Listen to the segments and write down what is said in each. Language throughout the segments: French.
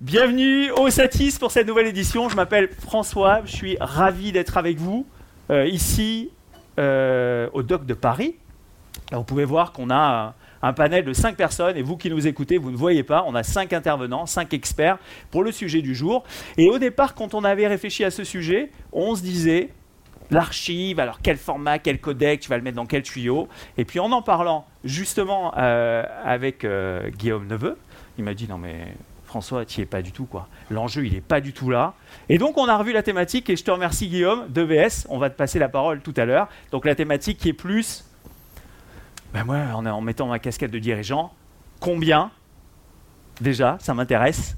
Bienvenue au Satis pour cette nouvelle édition. Je m'appelle François, je suis ravi d'être avec vous euh, ici euh, au Doc de Paris. vous pouvez voir qu'on a un panel de 5 personnes et vous qui nous écoutez, vous ne voyez pas, on a 5 intervenants, 5 experts pour le sujet du jour. Et au départ, quand on avait réfléchi à ce sujet, on se disait l'archive, alors quel format, quel codec, tu vas le mettre dans quel tuyau? Et puis en en parlant justement euh, avec Guillaume Neveu, il m'a dit non mais François, tu n'y pas du tout quoi. L'enjeu il n'est pas du tout là. Et donc on a revu la thématique et je te remercie Guillaume de VS. On va te passer la parole tout à l'heure. Donc la thématique qui est plus, ben moi en, mettant ma casquette de dirigeant, combien déjà, ça m'intéresse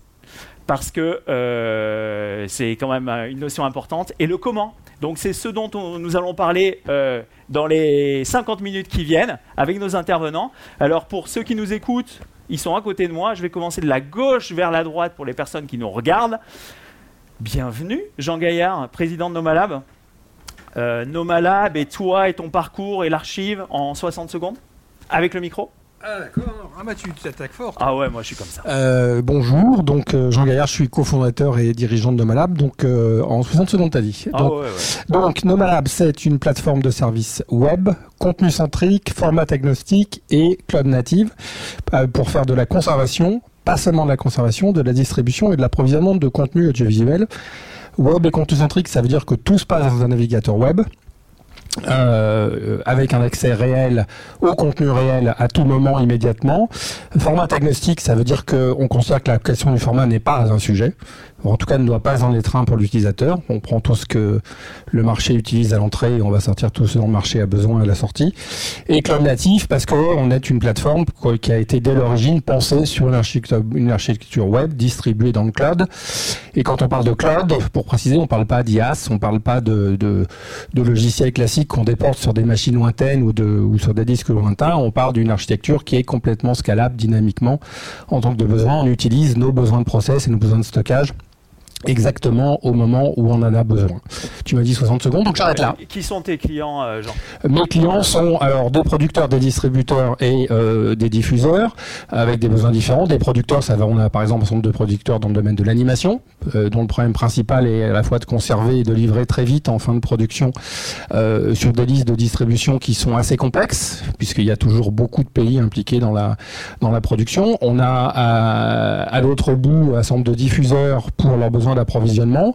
parce que euh, c'est quand même une notion importante. Et le comment. Donc c'est ce dont nous allons parler euh, dans les 50 minutes qui viennent avec nos intervenants. Alors pour ceux qui nous écoutent, ils sont à côté de moi. Je vais commencer de la gauche vers la droite pour les personnes qui nous regardent. Bienvenue, Jean Gaillard, président de Nomalab. Euh, Nomalab et toi et ton parcours et l'archive en 60 secondes avec le micro? Ah d'accord, ah bah tu t'attaques fort. Ah ouais, moi je suis comme ça. Euh, bonjour, donc euh, Jean Gaillard, je suis cofondateur et dirigeant de Nomalab, donc euh, en 60 secondes t'as dit. Ah donc, ouais, ouais. donc Nomalab c'est une plateforme de services web, contenu centrique, format agnostique et cloud native euh, pour faire de la conservation, pas seulement de la conservation, de la distribution et de l'approvisionnement de contenu audiovisuel. Web et contenu centrique, ça veut dire que tout se passe dans un navigateur web. Euh, avec un accès réel au contenu réel à tout moment immédiatement. Format agnostique, ça veut dire qu'on considère que la question du format n'est pas un sujet, en tout cas ne doit pas en être un pour l'utilisateur. On prend tout ce que le marché utilise à l'entrée et on va sortir tout ce dont le marché a besoin à la sortie. Et cloud natif parce qu'on est une plateforme qui a été dès l'origine pensée sur une architecture, web distribuée dans le cloud. Et quand on parle de cloud, pour préciser, on parle pas d'IaaS, on parle pas de, logiciels classiques qu'on déporte sur des machines lointaines ou, sur des disques lointains. On parle d'une architecture qui est complètement scalable dynamiquement en tant que besoin. On utilise nos besoins de process et nos besoins de stockage exactement au moment où on en a besoin. Tu m'as dit 60 secondes, donc j'arrête là. Qui sont tes clients, euh, Jean? Mes clients sont alors des producteurs, des distributeurs et euh, des diffuseurs avec des besoins différents. Des producteurs, ça va, on a par exemple un certain nombre de producteurs dans le domaine de l'animation, euh, dont le problème principal est à la fois de conserver et de livrer très vite en fin de production euh, sur des listes de distribution qui sont assez complexes, puisqu'il y a toujours beaucoup de pays impliqués dans la dans la production. On a à, à l'autre bout un certain nombre de diffuseurs pour leurs besoins d'approvisionnement.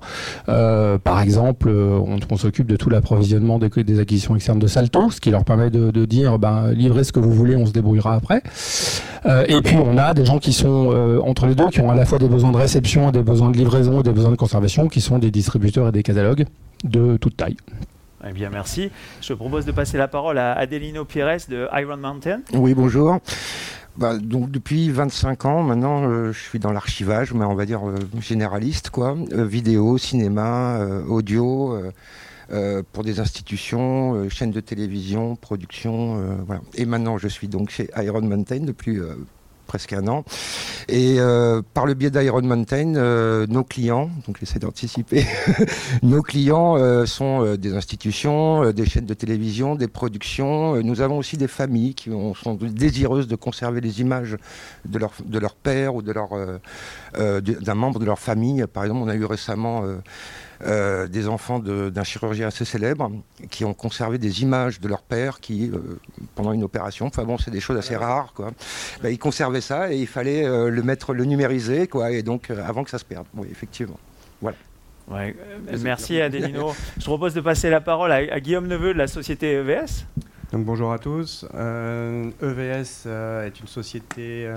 Euh, par exemple, euh, on, on s'occupe de tout l'approvisionnement des, des, acquisitions externes de Salto, ce qui leur permet de, de, dire ben, livrez ce que vous voulez, on se débrouillera après. Euh, et puis on a des gens qui sont euh, entre les deux, qui ont à la fois des besoins de réception, des besoins de livraison et des besoins de conservation, qui sont des distributeurs et des catalogues de toute taille. Eh bien, merci. Je propose de passer la parole à Adelino Pires de Iron Mountain. Oui, bonjour. Bah, donc depuis 25 ans maintenant, euh, je suis dans l'archivage, mais on va dire euh, généraliste, quoi. Euh, vidéo, cinéma, audio, pour des institutions, chaînes de télévision, production, voilà. Et maintenant, je suis donc chez Iron Mountain depuis presque un an. Et euh, par le biais d'Iron Mountain, euh, nos clients, donc j'essaie d'anticiper, nos clients euh, sont des institutions, des chaînes de télévision, des productions. Nous avons aussi des familles qui ont, sont désireuses de conserver les images de leur, de leur père ou d'un membre de leur famille. Par exemple, on a eu récemment euh, des enfants d'un chirurgien assez célèbre qui ont conservé des images de leur père qui, euh, pendant une opération, enfin bon, c'est des choses assez rares, quoi. Ben, ils conservaient ça et il fallait euh, le mettre, le numériser, quoi, et donc euh, avant que ça se perde. Oui, effectivement. Voilà. Ouais. Merci Adelino. Je propose de passer la parole à, à, Guillaume Neveu de la société EVS. Donc bonjour à tous. EVS est une société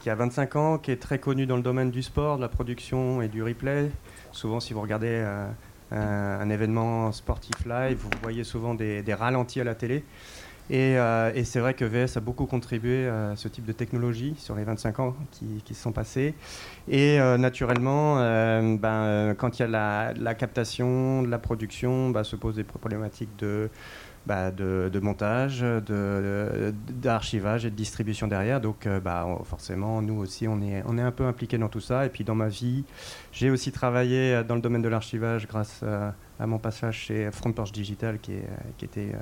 qui a 25 ans, qui est très connue dans le domaine du sport, de la production et du replay. Souvent, si vous regardez euh, un, événement sportif live, vous voyez souvent des, ralentis à la télé. Et, euh, c'est vrai que VS a beaucoup contribué à ce type de technologie sur les 25 ans qui, se sont passés. Et euh, naturellement, ben, quand il y a la, la, captation, la production, ben, se posent des problématiques de, bah, de, de, montage, d'archivage et de distribution derrière. Donc euh, bah, forcément, nous aussi, on est, on est un peu impliqués dans tout ça. Et puis dans ma vie, j'ai aussi travaillé dans le domaine de l'archivage grâce à, à, mon passage chez Frontporch Digital, qui, est, qui était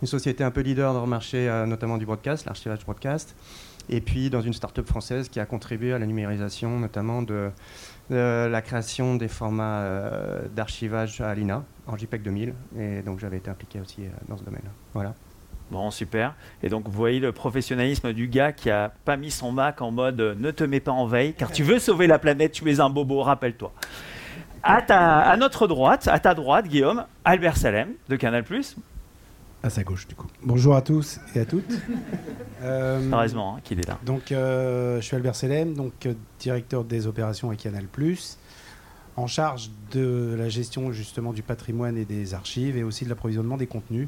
une société un peu leader dans le marché, notamment du broadcast, l'archivage broadcast. et puis dans une start-up française qui a contribué à la numérisation, notamment de, la création des formats d'archivage à l'INA en JPEG 2000. Et donc j'avais été impliqué aussi dans ce domaine. Voilà. Bon, super. Et donc, vous voyez le professionnalisme du gars qui a pas mis son Mac en mode ne te mets pas en veille, car tu veux sauver la planète, tu es un bobo, rappelle-toi. À, à notre droite, à ta droite, Guillaume, Albert Salem de Canal. À sa gauche, du coup. Bonjour à tous et à toutes. euh, Heureusement hein, qu'il est là. Donc, euh, je suis Albert Salem, donc, euh, directeur des opérations à Canal, en charge de la gestion justement du patrimoine et des archives et aussi de l'approvisionnement des contenus.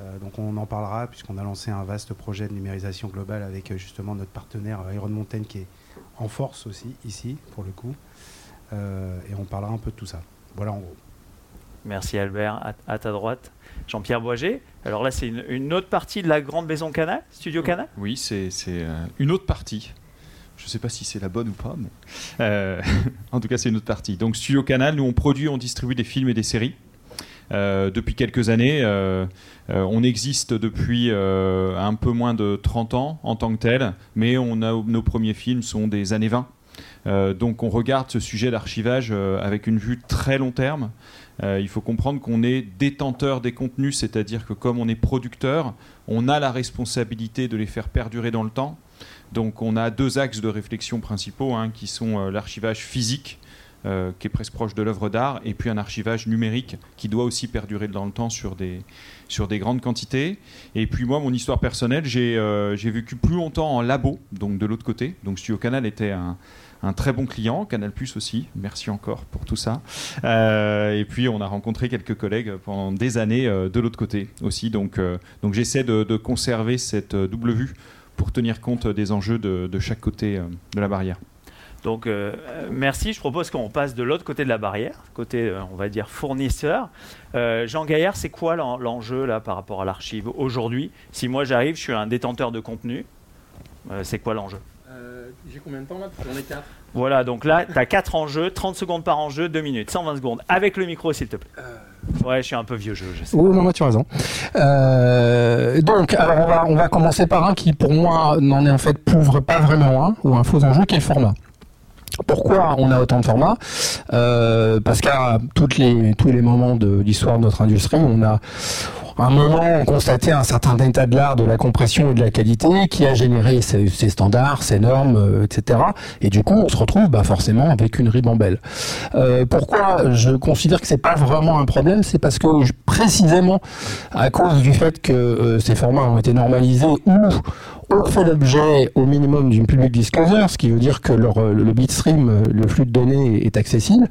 Euh, donc on en parlera puisqu'on a lancé un vaste projet de numérisation globale avec justement notre partenaire Iron Mountain qui est en force aussi ici pour le coup. Et on parlera un peu de tout ça. Voilà en gros. Merci Albert. À, ta droite, Jean-Pierre Boiget. Alors là, c'est une, autre partie de la grande maison Canal, Studio Canal Oui, c'est une autre partie. Je ne sais pas si c'est la bonne ou pas, mais en tout cas, c'est une autre partie. Donc, Studio Canal, nous, on produit, on distribue des films et des séries. Euh, depuis quelques années. Euh, euh, on existe depuis un peu moins de 30 ans en tant que tel, mais on a, nos premiers films sont des années 20. donc on regarde ce sujet d'archivage avec une vue très long terme. Il faut comprendre qu'on est détenteur des contenus, c'est-à-dire que comme on est producteur, on a la responsabilité de les faire perdurer dans le temps. Donc on a deux axes de réflexion principaux, hein, qui sont l'archivage physique, euh, qui est presque proche de l'œuvre d'art, et puis un archivage numérique qui doit aussi perdurer dans le temps sur des, sur des grandes quantités. Et puis moi, mon histoire personnelle, j'ai euh, vécu plus longtemps en labo, donc de l'autre côté. Donc Studio Canal était un, un très bon client, Canal Plus aussi, merci encore pour tout ça. Euh, et puis on a rencontré quelques collègues pendant des années de l'autre côté aussi, donc, donc j'essaie de, conserver cette double vue pour tenir compte des enjeux de, chaque côté de la barrière. Donc euh, merci, je propose qu'on passe de l'autre côté de la barrière, côté euh, on va dire fournisseur. Euh, Jean Gaillard, c'est quoi l'enjeu là par rapport à l'archive aujourd'hui? Si moi j'arrive, je suis un détenteur de contenu, c'est quoi l'enjeu? J'ai combien de temps là J'en ai 4. Voilà, donc là, tu as 4 enjeux, 30 secondes par enjeu, 2 minutes, 120 secondes. Avec le micro, s'il te plaît. Ouais, je suis un peu vieux jeu, je sais. Oui, non, moi, tu as raison. donc, alors on va, on va commencer par un qui, pour moi, n'en est en fait prouve pas vraiment un, ou un faux enjeu, qui est le format. Pourquoi on a autant de formats? Euh, Parce qu'à toutes les, tous les moments de l'histoire de notre industrie, on a un moment constaté un certain état de l'art de la compression et de la qualité qui a généré ces, standards, ces normes, euh, etc. Et du coup, on se retrouve bah, forcément avec une ribambelle. Euh, pourquoi je considère que c'est pas vraiment un problème? C'est parce que précisément à cause du fait que euh, ces formats ont été normalisés ou ont fait l'objet au minimum d'une public disclosure, ce qui veut dire que euh, le bitstream, le flux de données est accessible.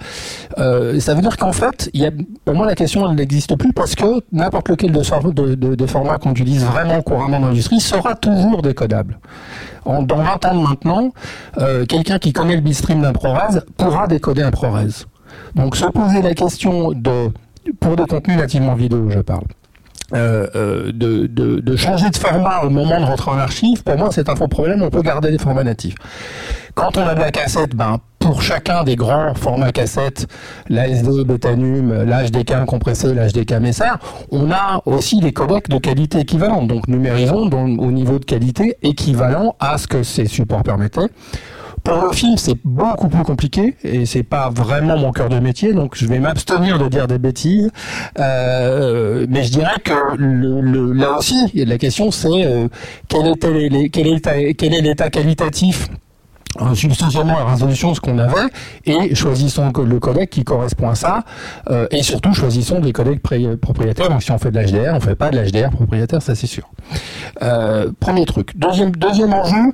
Euh, ça veut dire qu'en fait, il y a, pour moi, la question n'existe plus parce que n'importe lequel de, de, de, formats qu'on utilise vraiment couramment dans l'industrie sera toujours décodable. En, dans 20 ans maintenant, euh, quelqu'un qui connaît le bitstream d'un ProRes pourra décoder un ProRes. Donc se poser la question de, pour des contenus nativement vidéo, je parle, euh, euh, de, changer de format au moment de rentrer en archive, pour moi c'est un faux problème, on peut garder les formats natifs. Quand on a de la cassette, ben, pour chacun des grands formats cassettes, l'ASD, Betanum, l'HDK compressé, l'HDK Messar, on a aussi des codecs de qualité équivalente, donc numérisons au niveau de qualité équivalent à ce que ces supports permettaient. Pour le film, c'est beaucoup plus compliqué et c'est pas vraiment mon cœur de métier, donc je vais m'abstenir de dire des bêtises. Euh, mais je dirais que le, là aussi, la question c'est euh, quel, est, quel est l'état qualitatif substantiellement la résolution ce qu'on avait et choisissons le codec qui correspond à ça euh, et surtout choisissons des codecs propriétaires. Donc si on fait de l'HDR on fait pas de l'HDR propriétaire ça c'est sûr. Euh, premier truc. Deuxième deuxième enjeu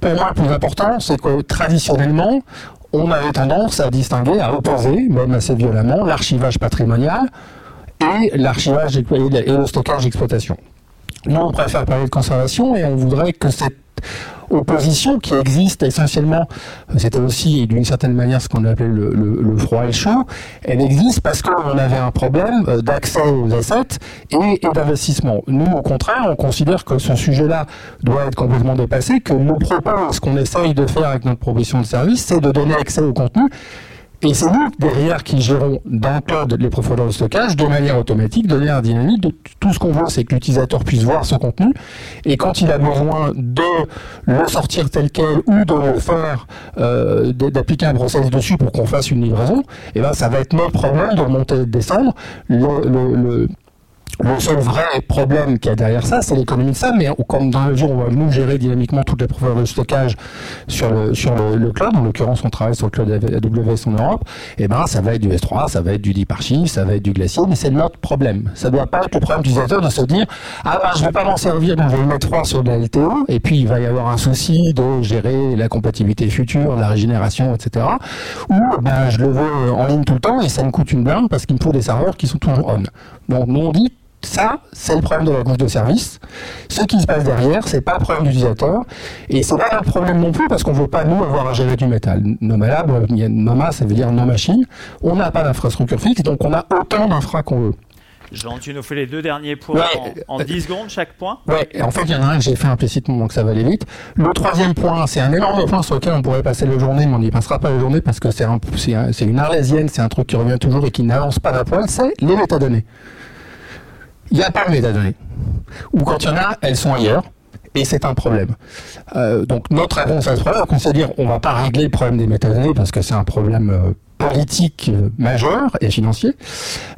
pour moi le plus important c'est que traditionnellement on avait tendance à distinguer à opposer même assez violemment l'archivage patrimonial et l'archivage et le stockage d'exploitation nous on préfère parler de conservation et on voudrait que cette opposition qui existe essentiellement, c'était aussi d'une certaine manière ce qu'on appelait le, froid et chaud, elle existe parce qu'on avait un problème euh, d'accès aux assets et, d'investissement. Nous, au contraire, on considère que ce sujet-là doit être complètement dépassé, que nous propose, ce qu'on essaye de faire avec notre proposition de service, c'est de donner accès au contenu Et c'est nous, derrière, qui gérons dans le cloud les profondeurs de stockage de manière automatique, de manière dynamique. Tout ce qu'on veut, c'est que l'utilisateur puisse voir ce contenu. Et quand il a besoin de le sortir tel quel ou de le faire, euh, d'appliquer un process dessus pour qu'on fasse une livraison, et eh ben, ça va être notre problème de remonter et de descendre. Seul vrai problème qu'il y a derrière ça, c'est l'économie de ça, mais comme dans le jour où on va nous gérer dynamiquement toutes les profondeurs de stockage sur le, sur le, cloud, en l'occurrence on travaille sur le cloud AWS en Europe, eh ben ça va être du S3, ça va être du Deep Archive, ça va être du Glacier, mais c'est notre problème. Ça doit pas être le problème utilisateur de se dire ah ben je vais pas m'en servir, donc je vais le mettre froid sur de la LTO, et puis il va y avoir un souci de gérer la compatibilité future, la régénération, etc. Ou ben je le veux en ligne tout le temps et ça me coûte une blinde parce qu'il me faut des serveurs qui sont toujours on. Donc nous on dit ça, c'est le problème de la couche de service. Ce qui se passe derrière, c'est pas le problème de l'utilisateur. Et c'est pas un problème non plus parce qu'on veut pas, nous, avoir à gérer du métal. Nomalab, Noma, ça veut dire nos machines. On n'a pas d'infrastructure fixe, donc on a autant d'infra qu'on veut. Jean, tu nous fais les deux derniers points en, 10 secondes chaque point? Ouais, en fait, il y en a un que j'ai fait implicitement, donc ça va aller vite. Le troisième point, c'est un énorme point sur lequel on pourrait passer la journée, mais on n'y passera pas la journée parce que c'est un, une arlésienne, c'est un truc qui revient toujours et qui n'avance pas d'un poil, c'est les métadonnées il n'y a pas de métadonnées. Ou quand il y en a, elles sont ailleurs. Et c'est un problème. Euh, donc notre réponse à ce problème, c'est de dire on va pas régler le problème des métadonnées parce que c'est un problème euh, politique euh, majeur et financier.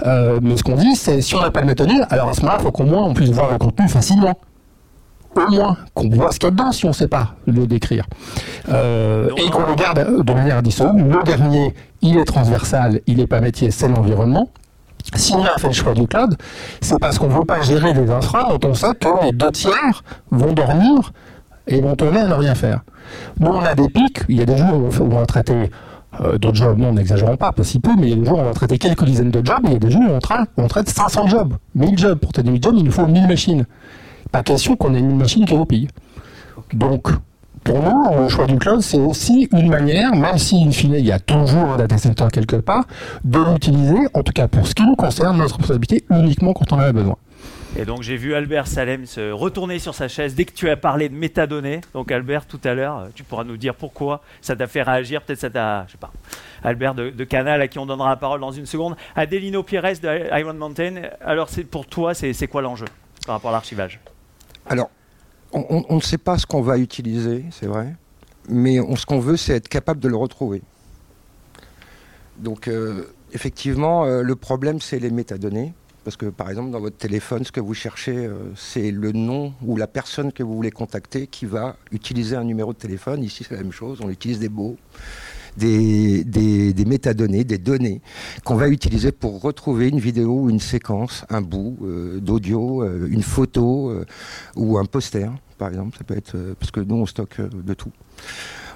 mais ce qu'on dit, c'est si on n'a pas de métadonnées, alors à ce moment-là, il faut qu'au moins on puisse voir le contenu facilement au moins qu'on voit ce qu'il y a dedans si on ne sait pas le décrire. et qu'on regarde de manière dissoluble. Le dernier, il est transversal, il n'est pas métier, c'est l'environnement. Si on a fait le choix du cloud, c'est parce qu'on ne veut pas gérer des infras dont on sait que les deux tiers vont dormir et vont tourner à ne rien faire. Nous, on a des pics, il y a des jours où on va traiter euh, d'autres jobs, non, n'exagérons pas, pas si peu, mais il y a des jours où on va traiter quelques dizaines de jobs, et il y a des jours où on traite, on traite 500 jobs, 1000 jobs. Pour traiter 1000 jobs, il nous faut 1000 machines. Pas question qu'on ait une machine qui pays. Donc, pour nous, le choix du cloud, c'est aussi une manière, même si in fine il y a toujours un data center quelque part, de l'utiliser, en tout cas pour ce qui nous concerne, notre responsabilité uniquement quand on en a besoin. Et donc j'ai vu Albert Salem se retourner sur sa chaise dès que tu as parlé de métadonnées. Donc Albert, tout à l'heure, tu pourras nous dire pourquoi ça t'a fait réagir. Peut-être ça t'a, je sais pas, Albert de, Canal à qui on donnera la parole dans une seconde. Adelino Pires de Iron Mountain. Alors c'est pour toi, c'est quoi l'enjeu par rapport à l'archivage? Alors on, ne sait pas ce qu'on va utiliser, c'est vrai, mais ce qu'on veut, c'est être capable de le retrouver. Donc, euh, effectivement, euh, le problème, c'est les métadonnées. Parce que, par exemple, dans votre téléphone, ce que vous cherchez, euh, c'est le nom ou la personne que vous voulez contacter qui va utiliser un numéro de téléphone. Ici, c'est la même chose. On utilise des mots des, métadonnées, des données qu'on va utiliser pour retrouver une vidéo une séquence, un bout euh, d'audio, euh, une photo euh, ou un poster, par exemple. Parce que nous on stocke de tout.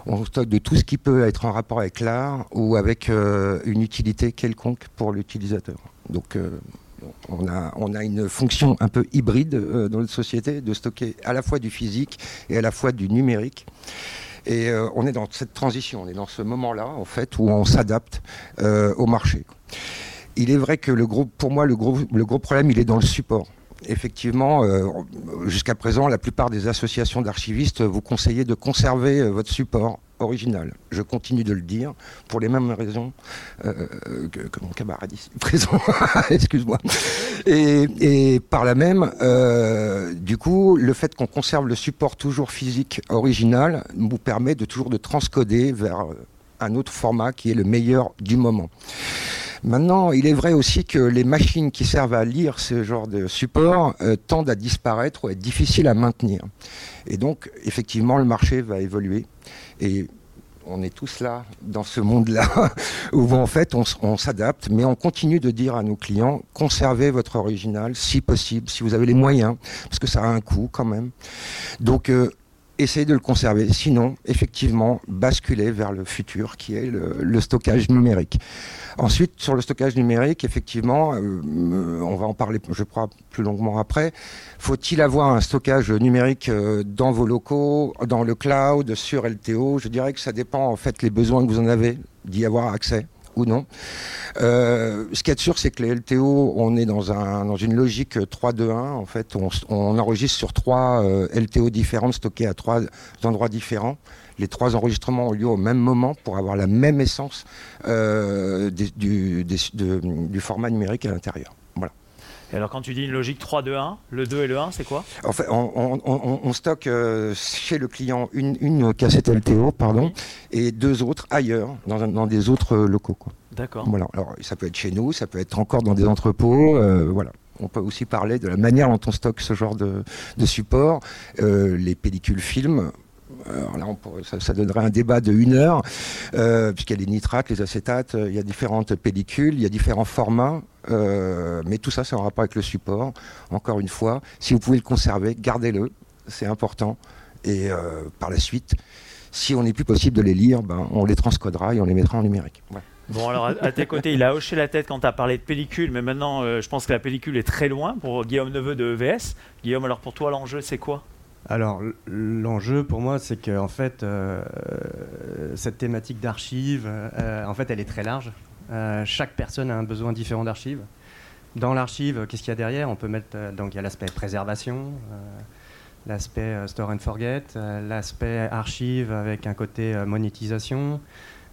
On stocke de tout ce qui peut être en rapport avec l'art ou avec une utilité quelconque pour l'utilisateur. Donc on a, on a, une fonction un peu hybride dans notre société de stocker à la fois du physique et à la fois du numérique. Et euh, on est dans cette transition, on est dans ce moment-là, en fait, où on s'adapte euh, au marché. Il est vrai que le pour moi, le gros, le gros problème, il est dans le support effectivement, euh, jusqu'à présent, la plupart des associations d'archivistes vous conseillent de conserver votre support original. Je continue de le dire pour les mêmes raisons euh, que, mon camarade ici présent. Excuse-moi. Et, par la même, euh, du coup, le fait qu'on conserve le support toujours physique original nous permet de toujours de transcoder vers un autre format qui est le meilleur du moment. Maintenant, il est vrai aussi que les machines qui servent à lire ce genre de support euh, tendent à disparaître ou à être difficiles à maintenir. Et donc, effectivement, le marché va évoluer. Et on est tous là, dans ce monde-là, où en fait on, s'adapte, mais on continue de dire à nos clients, conservez votre original si possible, si vous avez les moyens, parce que ça a un coût quand même. Donc euh, essayez de le conserver. Sinon, effectivement, basculez vers le futur qui est le stockage numérique. Ensuite, sur le stockage numérique, effectivement, euh, on va en parler, je crois, plus longuement après. Faut-il avoir un stockage numérique euh, dans vos locaux, dans le cloud, sur LTO Je dirais que ça dépend en fait les besoins que vous en avez d'y avoir accès non. Euh, ce qui est sûr, c'est que les LTO, on est dans, un, dans une logique 3-2-1. En fait, on, enregistre sur trois LTO différentes, stockées à trois endroits différents les trois enregistrements ont lieu au même moment pour avoir la même essence euh, de- du format numérique à l'intérieur. Et alors quand tu dis une logique 3, 2, 1, le 2 et le 1, c'est quoi? En fait, on, on- on- on stocke euh, chez le client une, une cassette LTO, pardon, et deux autres ailleurs, dans, dans des autres euh, locaux. D'accord. Voilà. Alors, ça peut être chez nous, ça peut être encore dans des entrepôts. euh, voilà. On peut aussi parler de la manière dont on stocke ce genre de, de support. Euh, les pellicules films. Alors là, on pourrait- ça, ça donnerait un débat de une heure, euh, puisqu'il y a les nitrates, les acétates, il y a différentes pellicules, il y a différents formats, euh, mais tout ça, c'est en rapport avec le support. Encore une fois, si vous pouvez le conserver, gardez-le, c'est important. Et euh, par la suite, si on n'est plus possible de les lire, ben, on les transcodera et on les mettra en numérique. Bon, alors à, à tes côtés, il a hoché la tête quand tu as parlé de pellicule, mais maintenant, euh, je pense que la pellicule est très loin pour Guillaume Neveu de EVS. Guillaume, alors pour toi, l'enjeu, c'est quoi? Alors, l'enjeu pour moi, c'est que en fait, euh, cette thématique d'archives, euh, en fait, elle est très large. Euh, chaque personne a un besoin différent d'archives. Dans l'archive, qu'est-ce qu'il y a derrière? On peut mettre euh, donc il y a l'aspect préservation, euh, l'aspect euh, store and forget, euh, l'aspect archive avec un côté euh, monétisation.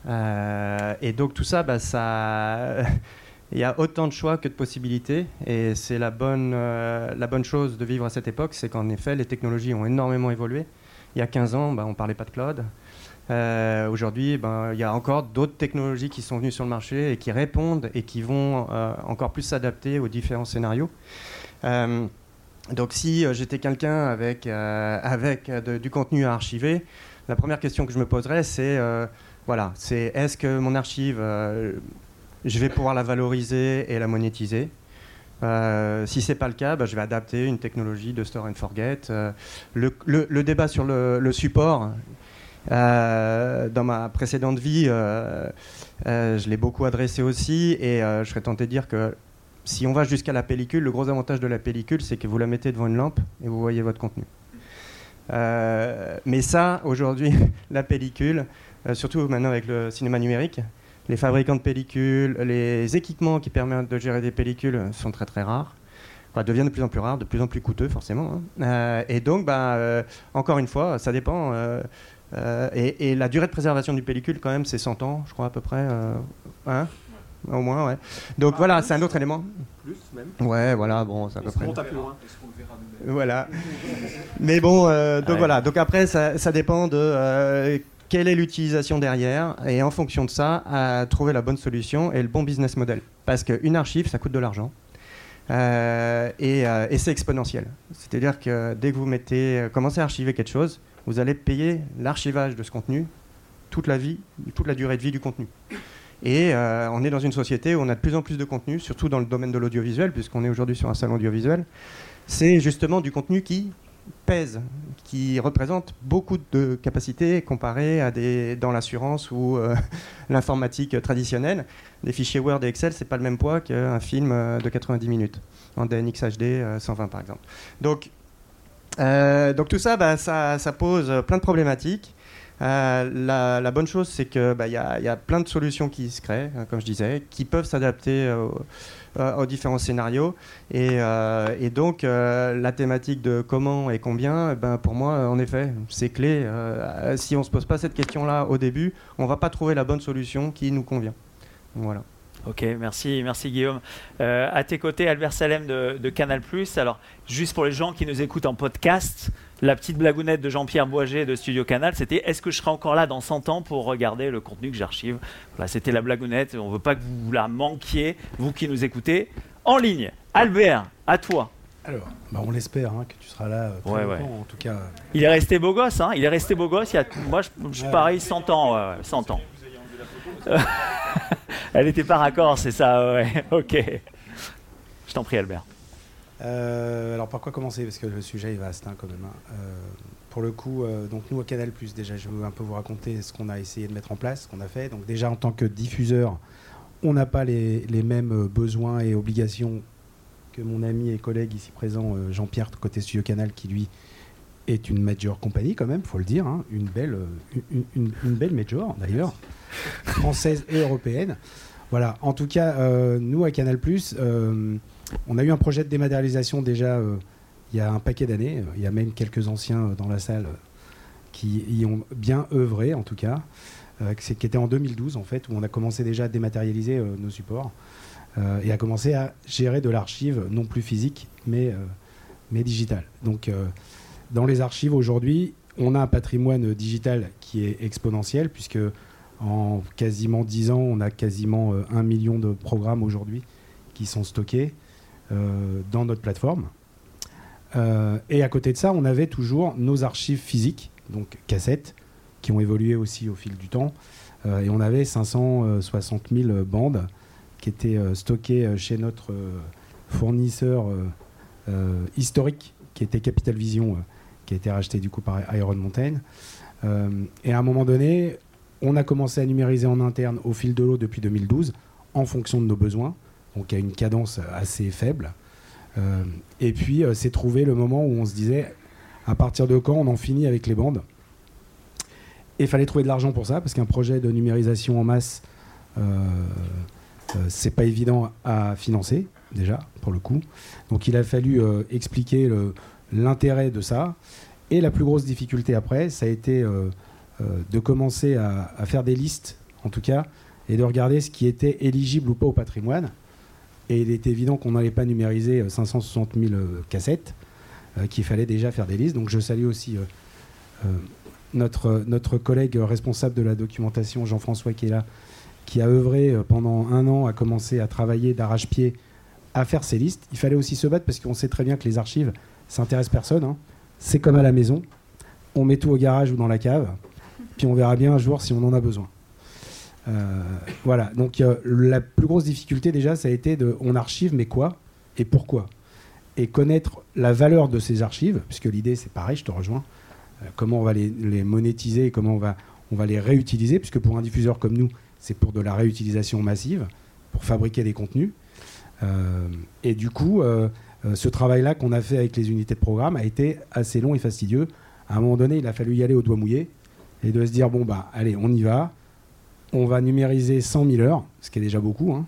Euh, et donc tout ça, bah, ça, il y a autant de choix que de possibilités. Et c'est la bonne, euh, la bonne chose de vivre à cette époque, c'est qu'en effet, les technologies ont énormément évolué. Il y a 15 ans, bah, on ne parlait pas de cloud. Euh, Aujourd'hui, ben, il y a encore d'autres technologies qui sont venues sur le marché et qui répondent et qui vont euh, encore plus s'adapter aux différents scénarios. Euh, donc si euh, j'étais quelqu'un avec, avec du contenu à archiver, la première question que je me poserais, c'est voilà, c'est est-ce que mon archive, je vais pouvoir la valoriser et la monétiser? Euh, si c'est pas le cas, bah, je vais adapter une technologie de store and forget. Le, le- débat sur le, support, dans ma précédente vie, euh, euh, je l'ai beaucoup adressé aussi, et euh, je serais tenté de dire que si on va jusqu'à la pellicule, le gros avantage de la pellicule, c'est que vous la mettez devant une lampe et vous voyez votre contenu. Euh, mais ça, aujourd'hui, la pellicule, euh, surtout maintenant avec le cinéma numérique, les fabricants de pellicules, les équipements qui permettent de gérer des pellicules sont très très rares. Deviennent de plus en plus rares, de plus en plus coûteux forcément. hein. Euh, et donc, bah, euh, encore une fois, ça dépend. Euh, et, et la durée de préservation du pellicule, quand même, c'est 100 ans, je crois à peu près. euh, hein? Au moins, ouais. Donc voilà, c'est un autre élément. Plus même. Ouais, voilà, bon, c'est à peu près. On tape plus loin? Voilà. Mais bon, euh, donc Ouais. voilà. Donc après, ça, ça dépend de euh, quelle est l'utilisation derrière, et en fonction de ça, à trouver la bonne solution et le bon business model. Parce qu'une archive, ça coûte de l'argent. Euh, et, euh, et c'est exponentiel. C'est-à-dire que dès que vous mettez, euh, commencez à archiver quelque chose, vous allez payer l'archivage de ce contenu toute la vie, toute la durée de vie du contenu. Et euh, on est dans une société où on a de plus en plus de contenu, surtout dans le domaine de l'audiovisuel, puisqu'on est aujourd'hui sur un salon audiovisuel. C'est justement du contenu qui pèse, qui représente beaucoup de capacités comparé à des dans l'assurance ou euh, l'informatique traditionnelle. Des fichiers Word et Excel, c'est pas le même poids qu'un film euh, de 90 minutes en DNX HD euh, 120 par exemple. Donc, euh, donc tout ça, bah, ça, ça pose plein de problématiques. Euh, la, la bonne chose, c'est que bah, y, y a plein de solutions qui se créent, euh, comme je disais, qui peuvent s'adapter euh, euh, aux différents scénarios. Et, euh, et donc, euh, la thématique de comment et combien, ben, pour moi, euh, en effet, c'est clé. Euh, si on ne se pose pas cette question-là au début, on ne va pas trouver la bonne solution qui nous convient. Voilà. Ok, merci, merci Guillaume. Euh, à tes côtés, Albert Salem de, de Canal+. Alors, juste pour les gens qui nous écoutent en podcast, la petite blagounette de Jean-Pierre Boiget de Studio Canal, c'était est-ce que je serai encore là dans 100 ans pour regarder le contenu que j'archive? Voilà, c'était la blagounette. On veut pas que vous la manquiez, vous qui nous écoutez. En ligne, Albert, à toi. Alors, bah, on l'espère hein, que tu seras là euh, très Ouais, longtemps, ouais. en tout cas. Il est resté beau gosse, hein Il est resté beau gosse. Il y a, moi, je, je parie 100 ans, ouais, ouais, 100 ans. Elle n'était pas raccord, c'est ça, ouais. Ok. Je t'en prie, Albert. Euh, alors par quoi commencer? Parce que le sujet est vaste hein, quand même. hein. Euh, pour le coup, euh, donc nous à Canal déjà, je veux un peu vous raconter ce qu'on a essayé de mettre en place, ce qu'on a fait. Donc déjà en tant que diffuseur, on n'a pas les, les mêmes besoins et obligations que mon ami et collègue ici présent, euh, Jean-Pierre côté Studio Canal, qui lui est une major compagnie quand même, faut le dire, hein. une belle, une, une- une belle major d'ailleurs, française et européenne. Voilà. En tout cas, euh, nous à Canal euh, on a eu un projet de dématérialisation déjà euh, il y a un paquet d'années. Il y a même quelques anciens euh, dans la salle qui y ont bien œuvré, en tout cas, qui était en 2012, en fait, où on a commencé déjà à dématérialiser nos supports et à commencer à gérer de l'archive, non plus physique, mais, mais digitale. Donc, dans les archives aujourd'hui, on a un patrimoine digital qui est exponentiel, puisque en quasiment 10 ans, on a quasiment euh, un million de programmes aujourd'hui qui sont stockés euh, dans notre plateforme. Euh, et à côté de ça, on avait toujours nos archives physiques, donc cassettes, qui ont évolué aussi au fil du temps. Et on avait 560 000 bandes qui étaient stockées chez notre fournisseur historique, qui était Capital Vision, qui a été racheté du coup par Iron Mountain. Et à un moment donné, on a commencé à numériser en interne au fil de l'eau depuis 2012, en fonction de nos besoins, donc à une cadence assez faible. Euh, et puis, euh, c'est trouvé le moment où on se disait, à partir de quand on en finit avec les bandes? Et il fallait trouver de l'argent pour ça, parce qu'un projet de numérisation en masse, euh, euh, c'est pas évident à financer, déjà, pour le coup. Donc, il a fallu euh, expliquer l'intérêt de ça. Et la plus grosse difficulté après, ça a été euh, euh, de commencer à, faire des listes, en tout cas, et de regarder ce qui était éligible ou pas au patrimoine. Et il est évident qu'on n'allait pas numériser euh, 560 000 euh, cassettes, euh, qu'il fallait déjà faire des listes. Donc je salue aussi euh, euh, notre, notre collègue responsable de la documentation, Jean-François, qui est là, qui a œuvré euh, pendant un an à commencer à travailler d'arrache-pied à faire ces listes. Il fallait aussi se battre parce qu'on sait très bien que les archives, ça intéresse personne. hein. C'est comme à la maison. On met tout au garage ou dans la cave, puis on verra bien un jour si on en a besoin. Euh, voilà, donc euh, la plus grosse difficulté déjà, ça a été de on archive, mais quoi et pourquoi Et connaître la valeur de ces archives, puisque l'idée c'est pareil, je te rejoins, euh, comment on va les, monétiser et comment on va, on va les réutiliser, puisque pour un diffuseur comme nous, c'est pour de la réutilisation massive, pour fabriquer des contenus. Et du coup, ce travail-là qu'on a fait avec les unités de programme a été assez long et fastidieux. À un moment donné, il a fallu y aller au doigt mouillé et de se dire bon bah allez, on y va. On va numériser 100 000 heures, ce qui est déjà beaucoup, hein,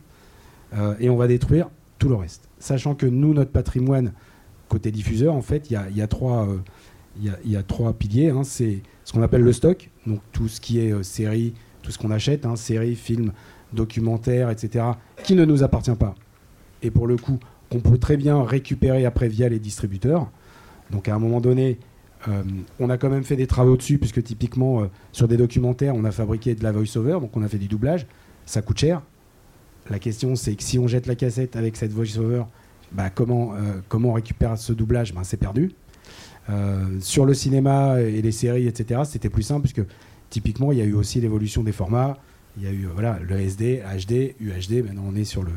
euh, et on va détruire tout le reste. Sachant que nous, notre patrimoine côté diffuseur, en fait, il y a, euh, y a- trois piliers. hein. C'est ce qu'on appelle le stock, donc tout ce qui est euh, séries, tout ce qu'on achète, hein, séries, films, documentaires, etc., qui ne nous appartient pas. Et pour le coup, qu'on peut très bien récupérer après via les distributeurs. Donc à un moment donné, euh, on a quand même fait des travaux dessus, puisque typiquement, euh, sur des documentaires, on a fabriqué de la voice-over, donc on a fait du doublage. Ça coûte cher. La question, c'est que si on jette la cassette avec cette voice-over, bah, comment, euh, comment on récupère ce doublage? Ben, C'est perdu. Sur le cinéma et les séries, etc., c'était plus simple, puisque typiquement, il y a eu aussi l'évolution des formats. Il y a eu voilà, le SD, HD, UHD, maintenant on est sur le,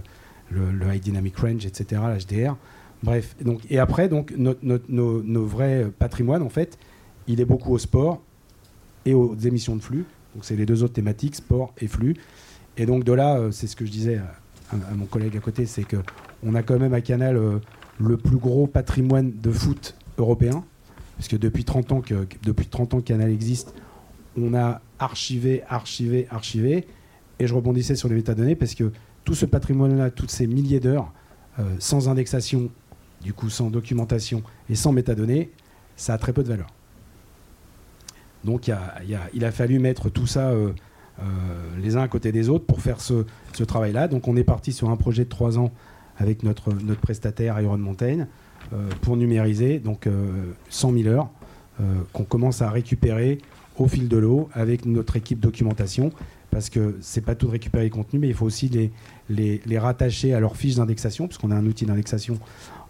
le, le High Dynamic Range, etc., l'HDR. Bref, donc, et après, donc, notre- notre- nos, vrais patrimoines, en fait, il est beaucoup au sport et aux émissions de flux. Donc, c'est les deux autres thématiques, sport et flux. Et donc, de là, euh, c'est ce que je disais à, mon collègue à côté, c'est que on a quand même à Canal euh, le plus gros patrimoine de foot européen, puisque depuis 30 ans que- depuis 30 ans que Canal existe, on a archivé, archivé, archivé. Et je rebondissais sur les métadonnées parce que tout ce patrimoine-là, toutes ces milliers d'heures, euh, sans indexation, du coup sans documentation et sans métadonnées, ça a très peu de valeur. Donc il a- fallu mettre tout ça euh, euh, les uns à côté des autres pour faire ce, travail-là. Donc on est parti sur un projet de trois ans avec notre, prestataire Iron Mountain euh, pour numériser donc euh, 100 000 heures qu'on commence à récupérer au fil de l'eau avec notre équipe documentation parce que c'est pas tout de récupérer les contenus mais il faut aussi les, les, rattacher à leur fiche d'indexation puisqu'on a un outil d'indexation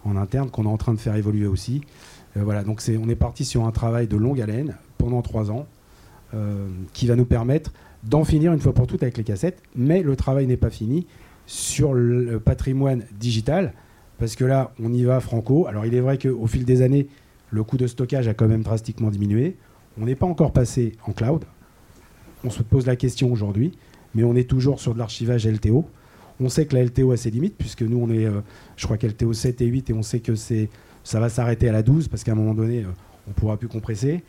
en interne qu'on est en train de faire évoluer aussi. Euh, voilà, donc on est parti sur un travail de longue haleine pendant trois ans euh, qui va nous permettre d'en finir une fois pour toutes avec les cassettes, mais le travail n'est pas fini sur le patrimoine digital parce que là, on y va franco. Alors il est vrai qu'au fil des années, le coût de stockage a quand même drastiquement diminué. On n'est pas encore passé en cloud. On se pose la question aujourd'hui, mais on est toujours sur de l'archivage LTO. On sait que la LTO a ses limites, puisque nous, on est, euh, je crois, qu'LTO 7 et 8, et on sait que c'est, ça va s'arrêter à la 12, parce qu'à un moment donné, euh, on ne pourra plus compresser.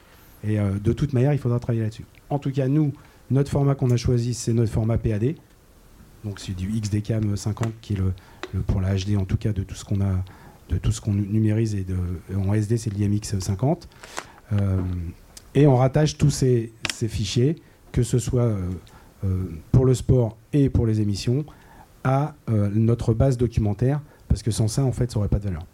Et euh, de toute manière, il faudra travailler là-dessus. En tout cas, nous, notre format qu'on a choisi, c'est notre format PAD. Donc c'est du XDCAM 50, qui est le, pour la HD, en tout cas, de tout ce qu'on a, de tout ce qu'on nu- numérise. Et de, en SD, c'est l'IMX 50. Euh, Et on rattache tous ces, fichiers, que ce soit pour le sport et pour les émissions, à euh, notre base documentaire, parce que sans ça, en fait, ça n'aurait pas de valeur.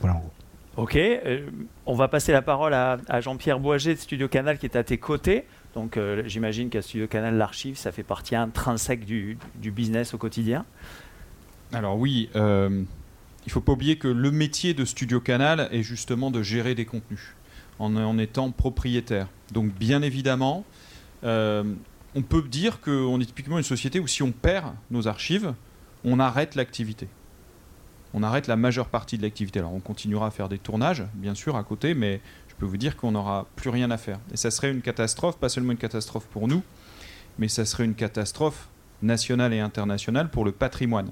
Voilà en gros. Ok, euh, on va passer la parole à, à Jean-Pierre Boisget de Studio Canal qui est à tes côtés. Donc euh, j'imagine qu'à Studio Canal, l'archive, ça fait partie intrinsèque du, du business au quotidien. Alors oui, euh, il faut pas oublier que le métier de Studio Canal est justement de gérer des contenus en, en étant propriétaire. Donc bien évidemment, euh, on peut dire qu'on est typiquement une société où si on perd nos archives, on arrête l'activité. On arrête la majeure partie de l'activité. Alors on continuera à faire des tournages, bien sûr, à côté, mais je peux vous dire qu'on n'aura plus rien à faire. Et ça serait une catastrophe, pas seulement une catastrophe pour nous, mais ça serait une catastrophe nationale et internationale pour le patrimoine.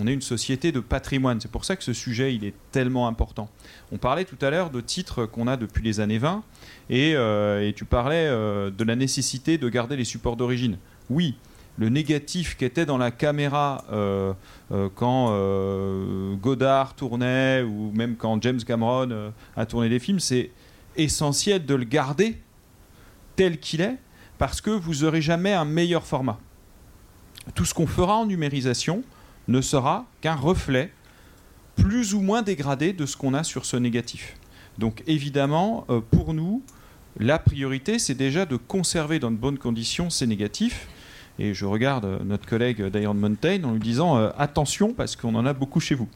On est une société de patrimoine. C'est pour ça que ce sujet, il est tellement important. On parlait tout à l'heure de titres qu'on a depuis les années 20, et, euh, et tu parlais euh, de la nécessité de garder les supports d'origine. Oui, le négatif qui était dans la caméra euh, quand euh, Godard tournait, ou même quand James Cameron a tourné des films, c'est essentiel de le garder tel qu'il est, parce que vous n'aurez jamais un meilleur format. Tout ce qu'on fera en numérisation ne sera qu'un reflet plus ou moins dégradé de ce qu'on a sur ce négatif. Donc évidemment, euh, pour nous, la priorité, c'est déjà de conserver dans de bonnes conditions ces négatifs. Et je regarde euh, notre collègue d'Iron Mountain en lui disant euh, attention parce qu'on en a beaucoup chez vous.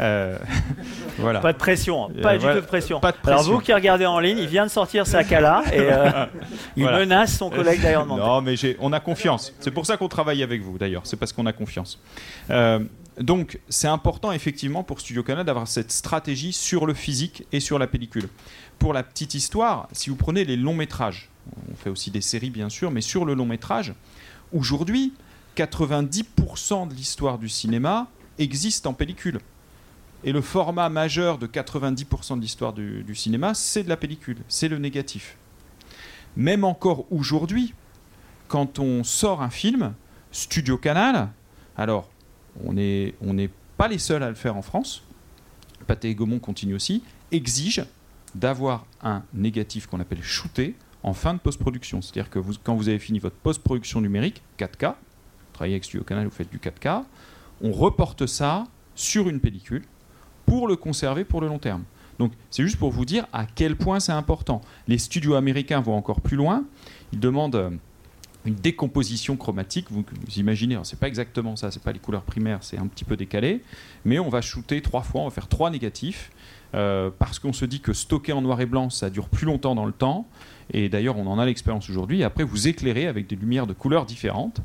Euh, voilà. Pas de pression, hein, pas du voilà, tout de pression. pas de Alors pression. vous qui regardez en ligne, il vient de sortir sa cala et il Voilà. menace son collègue d'Iron Mountain. Non, mais on a confiance. C'est pour ça qu'on travaille avec vous, d'ailleurs. C'est parce qu'on a confiance. Donc, c'est important, effectivement, pour Studio Canal d'avoir cette stratégie sur le physique et sur la pellicule. Pour la petite histoire, si vous prenez les longs métrages, on fait aussi des séries, bien sûr, mais sur le long métrage, aujourd'hui, 90% de l'histoire du cinéma existe en pellicule. Et le format majeur de 90% de l'histoire du, cinéma, c'est de la pellicule, c'est le négatif. Même encore aujourd'hui, quand on sort un film, Studio Canal, alors on n'est on n'est pas les seuls à le faire en France, Pathé et Gaumont continue aussi, exige d'avoir un négatif qu'on appelle shooté en fin de post-production. C'est-à-dire que quand vous avez fini votre post-production numérique, 4K, vous travaillez avec Studio Canal, vous faites du 4K, on reporte ça sur une pellicule pour le conserver pour le long terme. Donc c'est juste pour vous dire à quel point c'est important. Les studios américains vont encore plus loin. Ils demandent euh, une décomposition chromatique. Vous, vous imaginez, c'est pas exactement ça, c'est pas les couleurs primaires, c'est un petit peu décalé, mais on va shooter trois fois, on va faire trois négatifs. euh, parce qu'on se dit que stocker en noir et blanc, ça dure plus longtemps dans le temps. Et d'ailleurs, on en a l'expérience aujourd'hui. Après, vous éclairez avec des lumières de couleurs différentes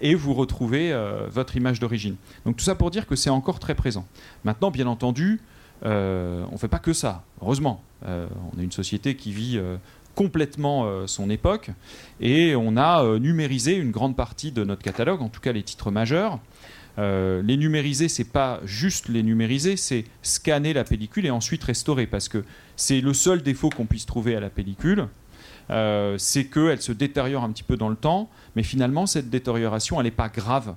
et vous retrouvez euh, votre image d'origine. Donc tout ça pour dire que c'est encore très présent. Maintenant, bien entendu, euh, on ne fait pas que ça, heureusement. Euh, on est une société qui vit complètement son époque et on a numérisé une grande partie de notre catalogue, en tout cas les titres majeurs. Les numériser, c'est pas juste les numériser, c'est scanner la pellicule et ensuite restaurer, parce que c'est le seul défaut qu'on puisse trouver à la pellicule, euh, c'est qu'elle se détériore un petit peu dans le temps, mais finalement cette détérioration, elle n'est pas grave,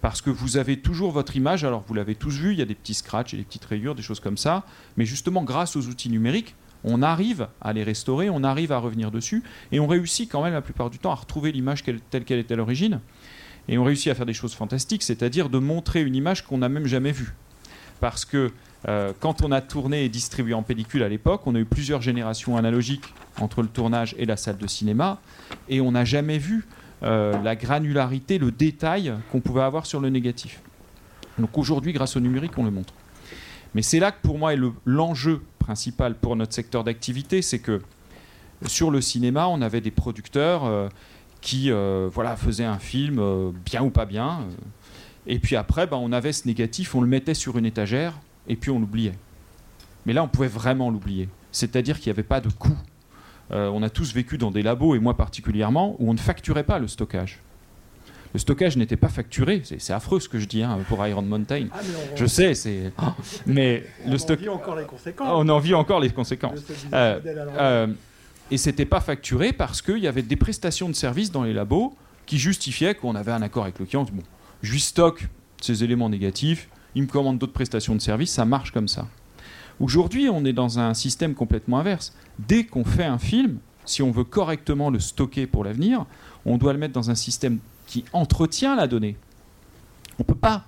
parce que vous avez toujours votre image, alors vous l'avez tous vu, il y a des petits scratchs des petites rayures, des choses comme ça, mais justement grâce aux outils numériques, on arrive à les restaurer, on arrive à revenir dessus, et on réussit quand même la plupart du temps à retrouver l'image telle qu'elle était à l'origine. Et on réussit à faire des choses fantastiques, c'est-à-dire de montrer une image qu'on n'a même jamais vue. Parce que euh, quand on a tourné et distribué en pellicule à l'époque, on a eu plusieurs générations analogiques entre le tournage et la salle de cinéma, et on n'a jamais vu euh, la granularité, le détail qu'on pouvait avoir sur le négatif. Donc aujourd'hui, grâce au numérique, on le montre. Mais c'est là que pour moi est le- l'enjeu principal pour notre secteur d'activité, c'est que sur le cinéma, on avait des producteurs euh, qui euh, voilà, faisaient un film euh, bien ou pas bien. euh, et puis après, ben, on avait ce négatif, on le mettait sur une étagère et puis on l'oubliait. Mais là, on pouvait vraiment l'oublier. C'est-à-dire qu'il n'y avait pas de coût. Euh, on a tous vécu dans des labos, et moi particulièrement, où on ne facturait pas le stockage. Le stockage n'était pas facturé. C'est affreux ce que je dis hein, pour Iron Mountain. Ah, on, Je sais, c'est. Ah, mais on le en stock. vit encore les conséquences. On en vit encore les conséquences. Euh. Euh, et c'était pas facturé parce qu'il y avait des prestations de services dans les labos qui justifiaient qu'on avait un accord avec le client. Bon, je lui stocke ces éléments négatifs, il me commande d'autres prestations de services, ça marche comme ça. Aujourd'hui, on est dans un système complètement inverse. Dès qu'on fait un film, si on veut correctement le stocker pour l'avenir, on doit le mettre dans un système qui entretient la donnée. On ne peut pas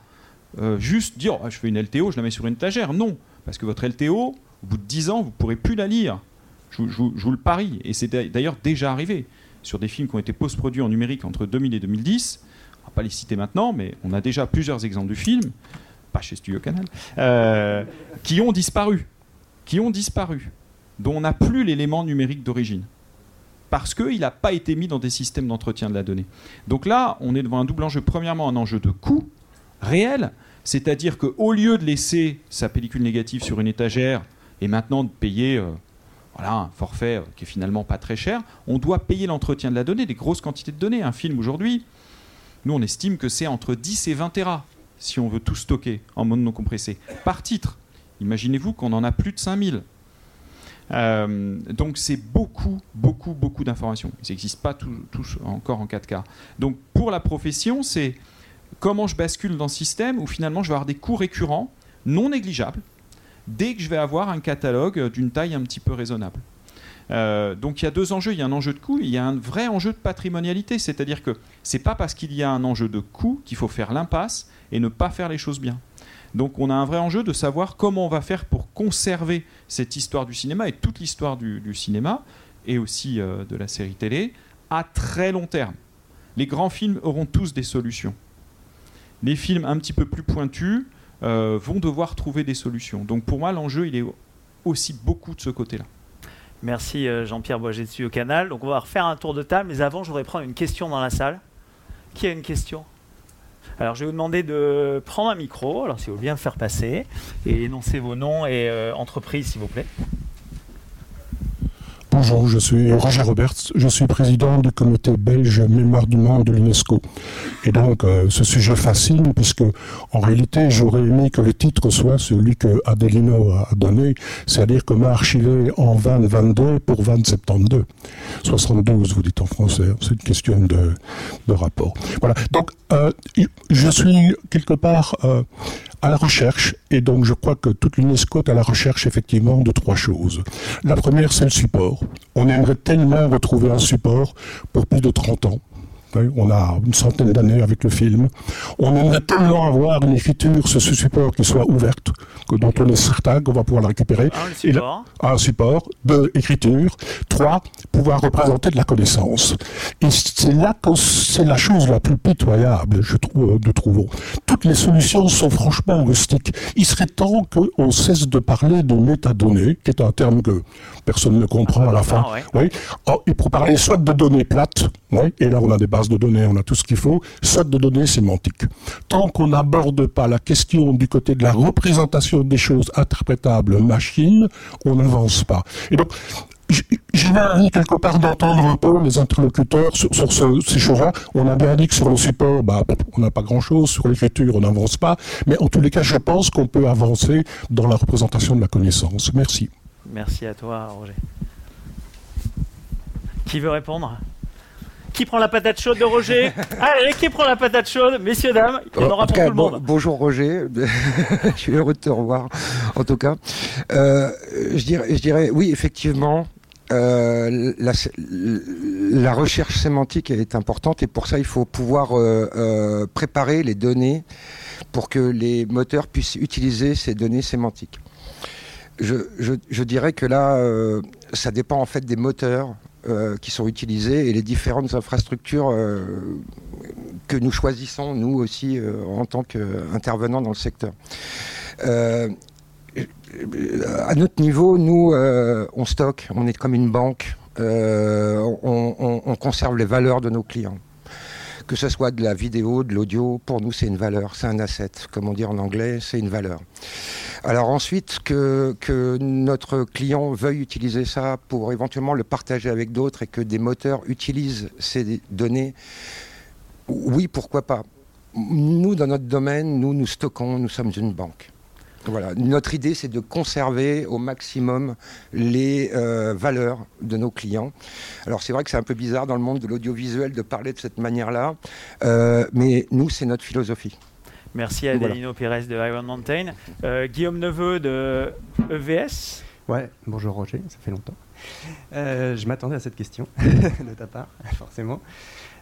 euh, juste dire ah, je fais une LTO, je la mets sur une étagère. Non, parce que votre LTO, au bout de 10 ans, vous ne pourrez plus la lire. Je, vous le parie. Et c'est d'ailleurs déjà arrivé sur des films qui ont été post-produits en numérique entre 2000 et 2010. On ne va pas les citer maintenant, mais on a déjà plusieurs exemples de films, pas chez Studio Canal, euh, qui ont disparu. Qui ont disparu. Dont on n'a plus l'élément numérique d'origine parce qu'il n'a pas été mis dans des systèmes d'entretien de la donnée. Donc là, on est devant un double enjeu. Premièrement, un enjeu de coût réel, c'est-à-dire qu'au lieu de laisser sa pellicule négative sur une étagère et maintenant de payer euh, voilà, un forfait euh, qui est finalement pas très cher, on doit payer l'entretien de la donnée, des grosses quantités de données. Un film aujourd'hui, nous on estime que c'est entre 10 et 20 Tera si on veut tout stocker en mode non compressé, par titre. Imaginez-vous qu'on en a plus de 5000. Euh, donc c'est beaucoup, beaucoup, beaucoup d'informations. Ils n'existent pas tous encore en 4K. Donc pour la profession, c'est comment je bascule dans le système où finalement je vais avoir des coûts récurrents non négligeables dès que je vais avoir un catalogue d'une taille un petit peu raisonnable. Euh, donc il y a deux enjeux, il y a un enjeu de coût, il y a un vrai enjeu de patrimonialité, c'est-à-dire que c'est pas parce qu'il y a un enjeu de coût qu'il faut faire l'impasse et ne pas faire les choses bien. Donc on a un vrai enjeu de savoir comment on va faire pour conserver cette histoire du cinéma et toute l'histoire du, cinéma et aussi euh, de la série télé à très long terme. Les grands films auront tous des solutions. Les films un petit peu plus pointus euh, vont devoir trouver des solutions. Donc pour moi, l'enjeu, il est aussi beaucoup de ce côté-là. Merci euh, Jean-Pierre Boisget au canal. Donc on va refaire un tour de table, mais avant, je voudrais prendre une question dans la salle. Qui a une question? Alors je vais vous demander de prendre un micro, alors si vous bien faire passer, et énoncer vos noms et euh, entreprises s'il vous plaît. Bonjour, je suis Roger Roberts, je suis président du comité belge Mémoire du Monde de l'UNESCO. Et donc, euh, ce sujet fascine, puisque en réalité, j'aurais aimé que le titre soit celui que Adelino a donné, c'est-à-dire comment archiver en 2022 pour 2072. 72, vous dites en français, c'est une question de, rapport. Voilà, donc, euh, je suis quelque part euh, à la recherche, et donc je crois que toute l'UNESCO est à la recherche effectivement de trois choses. La première, c'est le support. On aimerait tellement retrouver un support pour plus de 30 ans. On a une centaine d'années avec le film. On aimerait tellement avoir une écriture sur ce support qui soit ouverte, que dont on est certain qu'on va pouvoir la récupérer. Un support. un support. Deux, écriture. Trois, pouvoir représenter de la connaissance. Et c'est là que c'est la chose la plus pitoyable, je trouve, de trouvons. Toutes les solutions sont franchement rustiques. Il serait temps qu'on cesse de parler de métadonnées, qui est un terme que personne ne comprend à la fin. Oui. Oh, et pour parler soit de données plates, oui, et là on a des bases de données, on a tout ce qu'il faut, soit de données sémantiques. Tant qu'on n'aborde pas la question du côté de la représentation des choses interprétables machine, on n'avance pas. Et donc, envie quelque part d'entendre un peu les interlocuteurs sur, ces choses-là. On a bien dit que sur le support, bah, on n'a pas grand-chose, sur l'écriture, on n'avance pas. Mais en tous les cas, je pense qu'on peut avancer dans la représentation de la connaissance. Merci. Merci à toi, Roger. Qui veut répondre? Qui prend la patate chaude de Roger Allez, qui prend la patate chaude Messieurs, dames, il y en aura pour tout le monde. bonjour Roger, je suis heureux de te revoir en tout cas. Euh, je, dirais, je dirais, oui, effectivement, euh, la, recherche sémantique est importante et pour ça il faut pouvoir euh, préparer les données pour que les moteurs puissent utiliser ces données sémantiques je, dirais que là, euh, ça dépend en fait des moteurs euh, qui sont utilisés et les différentes infrastructures euh, que nous choisissons, nous aussi, en tant qu'intervenants dans le secteur. à notre niveau, nous, on stocke, on est comme une banque, on conserve les valeurs de nos clients que ce soit de la vidéo, de l'audio, pour nous c'est une valeur, c'est un asset, comme on dit en anglais, c'est une valeur. Alors ensuite, que, que notre client veuille utiliser ça pour éventuellement le partager avec d'autres et que des moteurs utilisent ces données, oui, pourquoi pas. Nous, dans notre domaine, nous, nous stockons, nous sommes une banque. Voilà. Notre idée, c'est de conserver au maximum les euh, valeurs de nos clients. Alors c'est vrai que c'est un peu bizarre dans le monde de l'audiovisuel de parler de cette manière-là, euh, mais nous, c'est notre philosophie. Merci à Adelino Pérez de Iron Mountain. Euh, Guillaume Neveu de EVS. Ouais, bonjour Roger, ça fait longtemps. Euh, je m'attendais à cette question de ta part, forcément.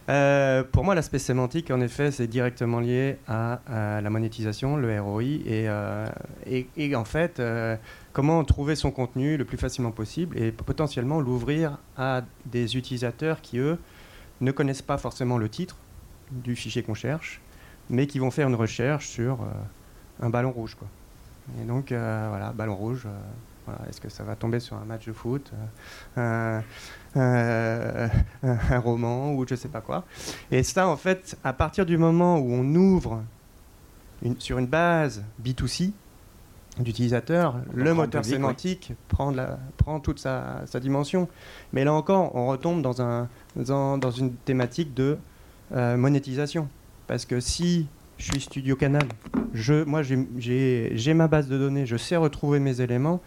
Euh, pour moi, l'aspect sémantique, en effet, c'est directement lié à, la monétisation, le ROI, et, euh, et, en fait, euh, comment trouver son contenu le plus facilement possible et potentiellement l'ouvrir à des utilisateurs qui, eux, ne connaissent pas forcément le titre du fichier qu'on cherche, mais qui vont faire une recherche sur un ballon rouge. Quoi. Et donc, voilà, ballon rouge. Est-ce que ça va tomber sur un match de foot, euh, un, roman ou je sais pas quoi Et ça, en fait, à partir du moment où on ouvre une- sur une base B2C d'utilisateurs, le moteur public, oui. sémantique prend, de la- prend toute sa, sa dimension. Mais là encore, on retombe dans, un, dans, dans une thématique de euh, monétisation. Parce que si je suis Studio Canal, je, moi j'ai- ma base de données, je sais retrouver mes éléments,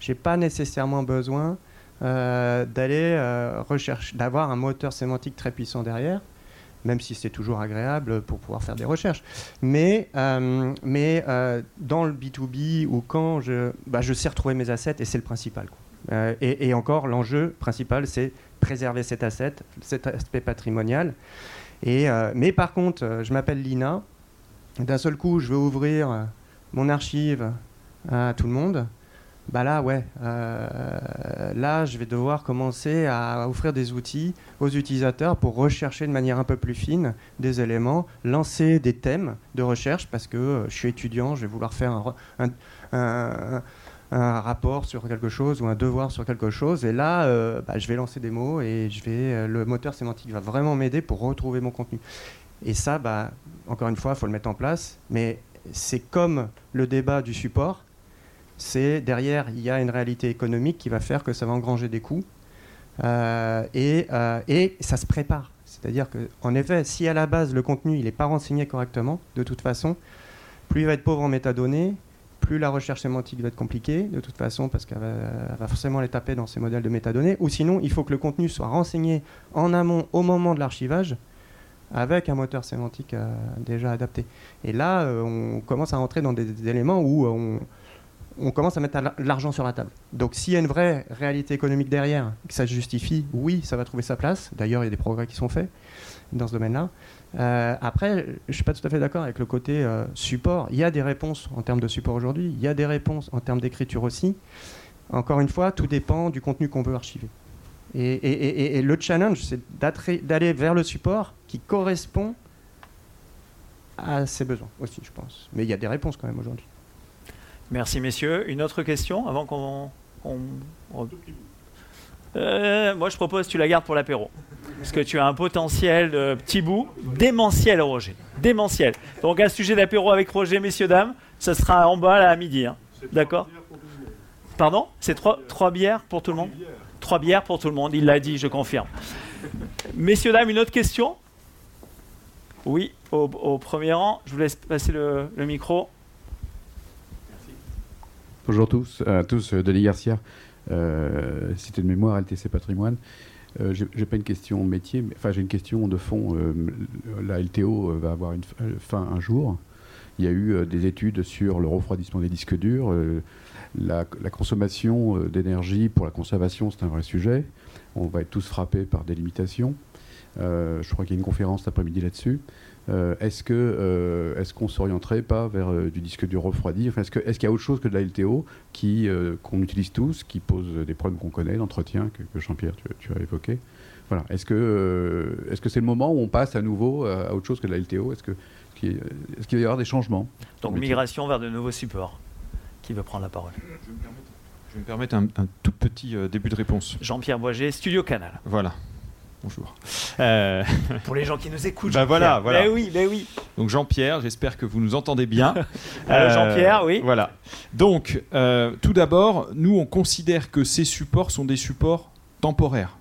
j'ai pas nécessairement besoin d'aller euh, rechercher, d'avoir un moteur sémantique très puissant derrière, même si c'est toujours agréable pour pouvoir faire des recherches. Mais, euh, mais euh, dans le B2B ou quand je, bah, je sais retrouver mes assets et c'est le principal. Euh, et, encore, l'enjeu principal, c'est préserver cet asset, cet aspect patrimonial. Et, euh, mais par contre, euh, je m'appelle Lina. D'un seul coup, je veux ouvrir euh, mon archive à tout le monde. Bah là, ouais. euh, là, je vais devoir commencer à offrir des outils aux utilisateurs pour rechercher de manière un peu plus fine des éléments, lancer des thèmes de recherche parce que euh, je suis étudiant, je vais vouloir faire un, un- un- rapport sur quelque chose ou un devoir sur quelque chose. Et là, euh, bah, je vais lancer des mots et je vais, le moteur sémantique va vraiment m'aider pour retrouver mon contenu. Et ça, bah, encore une fois, il faut le mettre en place. Mais c'est comme le débat du support. C'est derrière, il y a une réalité économique qui va faire que ça va engranger des coûts. Euh, et, euh, et ça se prépare. C'est-à-dire qu'en effet, si à la base le contenu il n'est pas renseigné correctement, de toute façon, plus il va être pauvre en métadonnées, plus la recherche sémantique va être compliquée, de toute façon, parce qu'elle va, forcément les taper dans ces modèles de métadonnées. Ou sinon, il faut que le contenu soit renseigné en amont au moment de l'archivage avec un moteur sémantique euh, déjà adapté. Et là, on commence à rentrer dans des, éléments où on, on commence à mettre de l'argent sur la table. Donc s'il y a une vraie réalité économique derrière, que ça justifie, oui, ça va trouver sa place. D'ailleurs, il y a des progrès qui sont faits dans ce domaine-là. Euh, après, je ne suis pas tout à fait d'accord avec le côté euh, support. Il y a des réponses en termes de support aujourd'hui, il y a des réponses en termes d'écriture aussi. Encore une fois, tout dépend du contenu qu'on veut archiver. Et, et- le challenge, c'est d'aller vers le support qui correspond à ses besoins aussi, je pense. Mais il y a des réponses quand même aujourd'hui. Merci messieurs. Une autre question avant qu'on. qu'on- on- Euh, moi je propose que tu la gardes pour l'apéro. Parce que tu as un potentiel de petit bout démentiel, Roger. Démentiel. Donc un sujet d'apéro avec Roger, messieurs, dames, ça sera en bas là à midi. hein. D'accord Pardon? C'est trois, trois bières pour tout le monde? Trois bières pour tout le monde, il l'a dit, je confirme. Messieurs, dames, une autre question? Oui, au, au premier rang. Je vous laisse passer le, le micro. Bonjour tous, à tous, euh, Denis Garcia, euh, Cité de mémoire, LTC Patrimoine. Euh, j'ai pas une question métier, mais, enfin j'ai une question de fond. Euh, la LTO euh, va avoir une euh, fin un jour. Il y a eu euh, des études sur le refroidissement des disques durs. euh, la, la consommation euh, d'énergie pour la conservation, c'est un vrai sujet. On va être tous frappés par des limitations. Euh, je crois qu'il y a une conférence cet après-midi là-dessus. Euh, est-ce que euh, est-ce qu'on s'orienterait pas vers euh, du disque dur refroidi? Enfin, Est-ce que- est-ce qu'il y a autre chose que de la LTO qui euh, qu'on utilise tous, qui pose des problèmes qu'on connaît, l'entretien que, que Jean-Pierre tu, tu as évoqué? Voilà. Est-ce que euh, est-ce que c'est le moment où on passe à nouveau à, autre chose que de la LTO Est-ce que est-ce qu'il qu'il va y avoir des changements? Donc migration vers de nouveaux supports. Qui veut prendre la parole? Je vais me permettre un, un tout petit début de réponse. Jean-Pierre Boiget, Studio Canal. Voilà. Bonjour. Euh, Pour les gens qui nous écoutent. Bah voilà, voilà. Mais oui, mais oui. donc Jean-Pierre, j'espère que vous nous entendez bien. Euh, Jean-Pierre, oui. Voilà. Donc, euh, tout d'abord, nous, on considère que ces supports sont des supports temporaires.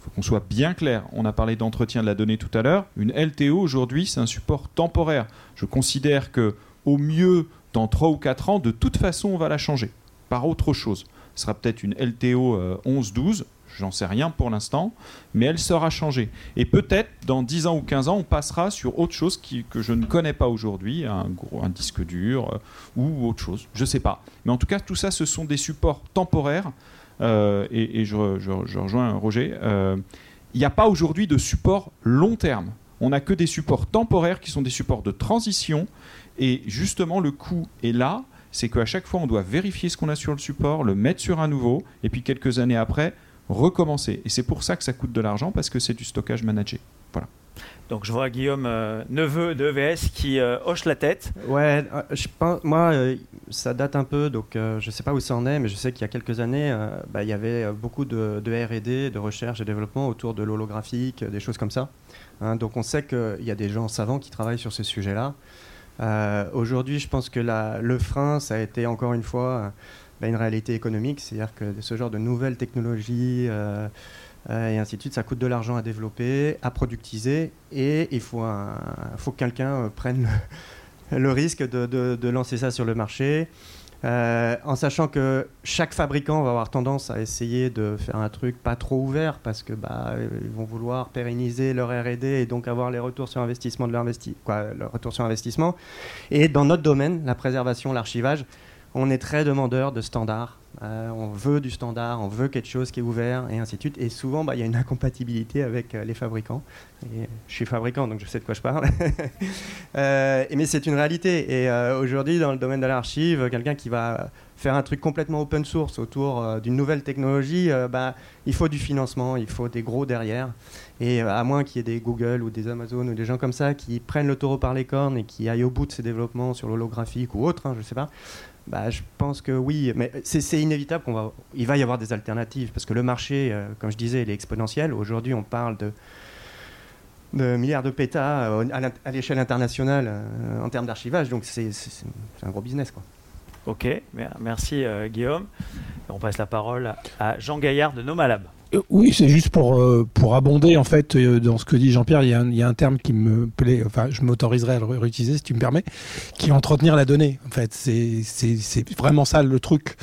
Il faut qu'on soit bien clair. On a parlé d'entretien de la donnée tout à l'heure. Une LTO, aujourd'hui, c'est un support temporaire. Je considère que, au mieux, dans 3 ou 4 ans, de toute façon, on va la changer par autre chose. Ce sera peut-être une LTO euh, 11-12 J'en sais rien pour l'instant, mais elle sera changée. Et peut-être dans 10 ans ou 15 ans, on passera sur autre chose que je ne connais pas aujourd'hui, un, disque dur euh, ou autre chose, je sais pas. Mais en tout cas, tout ça, ce sont des supports temporaires. euh, et je rejoins Roger. euh, Il n'y a pas aujourd'hui de support long terme. On n'a que des supports temporaires qui sont des supports de transition. Et justement, le coût est là. C'est qu'à chaque fois, on doit vérifier ce qu'on a sur le support, le mettre sur un nouveau, et puis quelques années après, recommencer. Et c'est pour ça que ça coûte de l'argent, parce que c'est du stockage managé. Voilà. Donc je vois Guillaume, euh, neveu de EVS, qui euh, hoche la tête. Ouais, euh, je pense, moi, euh, ça date un peu, donc euh, je sais pas où ça en est, mais je sais qu'il y a quelques années, euh, bah, il y avait beaucoup de, de R&D, de recherche et développement autour de l'holographique, des choses comme ça. Hein, donc on sait qu'il y a des gens savants qui travaillent sur ce sujet-là. Euh, Aujourd'hui, je pense que la- le frein, ça a été encore une fois euh, une réalité économique, c'est-à-dire que ce genre de nouvelles technologies euh, euh, et ainsi de suite, ça coûte de l'argent à développer, à productiser, et il faut, un- faut que quelqu'un euh, prenne le, risque de, lancer ça sur le marché. en sachant que chaque fabricant va avoir tendance à essayer de faire un truc pas trop ouvert parce que bah, ils vont vouloir pérenniser leur R&D et donc avoir les retours sur investissement de leur investi quoi, retour sur investissement. Et dans notre domaine, la préservation, l'archivage, on est très demandeur de standards. Euh, on veut du standard, on veut quelque chose qui est ouvert et ainsi de suite. Et souvent, bah, il y a une incompatibilité avec euh, les fabricants. Je suis fabricant, donc je sais de quoi je parle. Euh, mais c'est une réalité. Et aujourd'hui, dans le domaine de l'archive, quelqu'un qui va faire un truc complètement open source autour d'une nouvelle technologie, bah, il faut du financement, il faut des gros derrière. Et à moins qu'il y ait des Google ou des Amazon ou des gens comme ça qui prennent le taureau par les cornes et qui aillent au bout de ces développements sur l'holographique ou autre, hein, je sais pas. Bah, je pense que oui, mais c'est inévitable qu'on va, il va y avoir des alternatives parce que le marché, euh, comme je disais, il est exponentiel. Aujourd'hui, on parle de, de milliards de pétas euh, à l'échelle internationale euh, en termes d'archivage, donc c'est un gros business quoi. Ok, mer- merci Guillaume. On passe la parole à Jean Gaillard de Nomalab. Euh, Oui, c'est juste pour, euh, pour abonder en fait euh, dans ce que dit Jean-Pierre. Il, y a un- il y a un terme qui me plaît, enfin je m'autoriserai à le réutiliser si tu me permets, qui est entretenir la donnée. En fait, c'est vraiment ça le truc.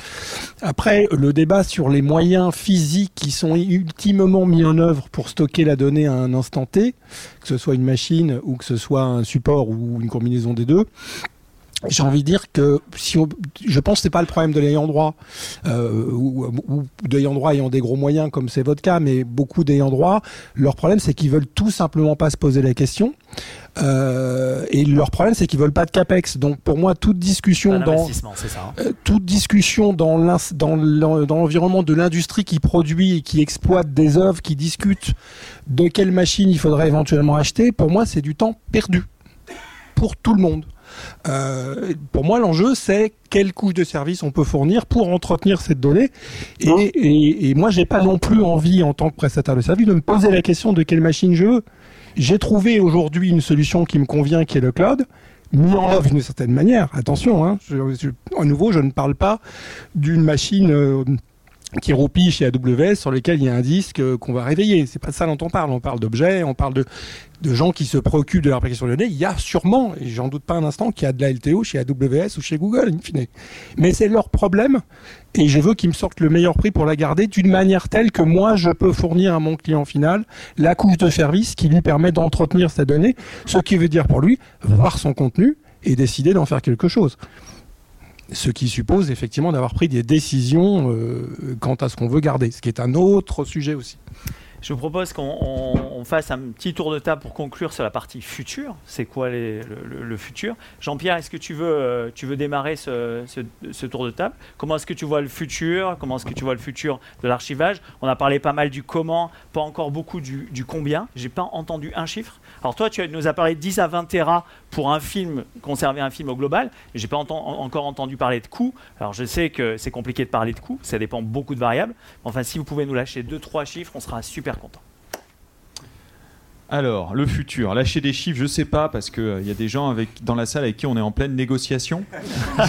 Après, le débat sur les moyens physiques qui sont ultimement mis en œuvre pour stocker la donnée à un instant T, que ce soit une machine ou que ce soit un support ou une combinaison des deux. J'ai envie de dire que si on, je pense que c'est pas le problème de l'ayant droit euh, ou, ou d'ayant droit ayant des gros moyens comme c'est votre cas, mais beaucoup d'ayant droit, leur problème c'est qu'ils veulent tout simplement pas se poser la question. Euh, et leur problème c'est qu'ils veulent pas de capex. Donc pour moi toute discussion dans ça. hein. euh, toute discussion dans l'environnement de l'industrie qui produit et qui exploite des œuvres, qui discute de quelle machine il faudrait éventuellement acheter, pour moi c'est du temps perdu pour tout le monde. Euh, pour moi, l'enjeu, c'est quelle couche de service on peut fournir pour entretenir cette donnée. Et, et, et moi, j'ai pas non plus envie, en tant que prestataire de service, de me poser la question de quelle machine je veux. J'ai trouvé aujourd'hui une solution qui me convient, qui est le cloud, mis en œuvre d'une certaine manière. Attention, hein, je, je- à nouveau, je ne parle pas d'une machine. euh, qui roupille chez AWS sur lesquels il y a un disque euh, qu'on va réveiller. C'est pas ça dont on parle. On parle d'objets, on parle de, gens qui se préoccupent de leur application de données. Il y a sûrement, et j'en doute pas un instant, qu'il y a de la LTO chez AWS ou chez Google, in fine. Mais c'est leur problème et je veux qu'ils me sortent le meilleur prix pour la garder d'une manière telle que moi, je peux fournir à mon client final la couche de service qui lui permet d'entretenir sa donnée, ce qui veut dire pour lui voir son contenu et décider d'en faire quelque chose. Ce qui suppose effectivement d'avoir pris des décisions euh, quant à ce qu'on veut garder, ce qui est un autre sujet aussi. Je vous propose qu'on on- on fasse un petit tour de table pour conclure sur la partie future. C'est quoi le, futur? Jean-Pierre, est-ce que tu veux, euh, tu veux démarrer ce, ce- ce tour de table? Comment est-ce que tu vois le futur? Comment est-ce que tu vois le futur de l'archivage? On a parlé pas mal du comment, pas encore beaucoup du, du combien. J'ai pas entendu un chiffre? Alors toi, tu nous as parlé de 10 à 20 Tera pour un film, conserver un film au global. J'ai pas enten- encore entendu parler de coûts. Alors je sais que c'est compliqué de parler de coûts, ça dépend beaucoup de variables. Enfin, si vous pouvez nous lâcher deux, trois chiffres, on sera super content. Alors, le futur. Lâcher des chiffres, je sais pas, parce qu'il y a des gens avec, dans la salle avec qui on est en pleine négociation.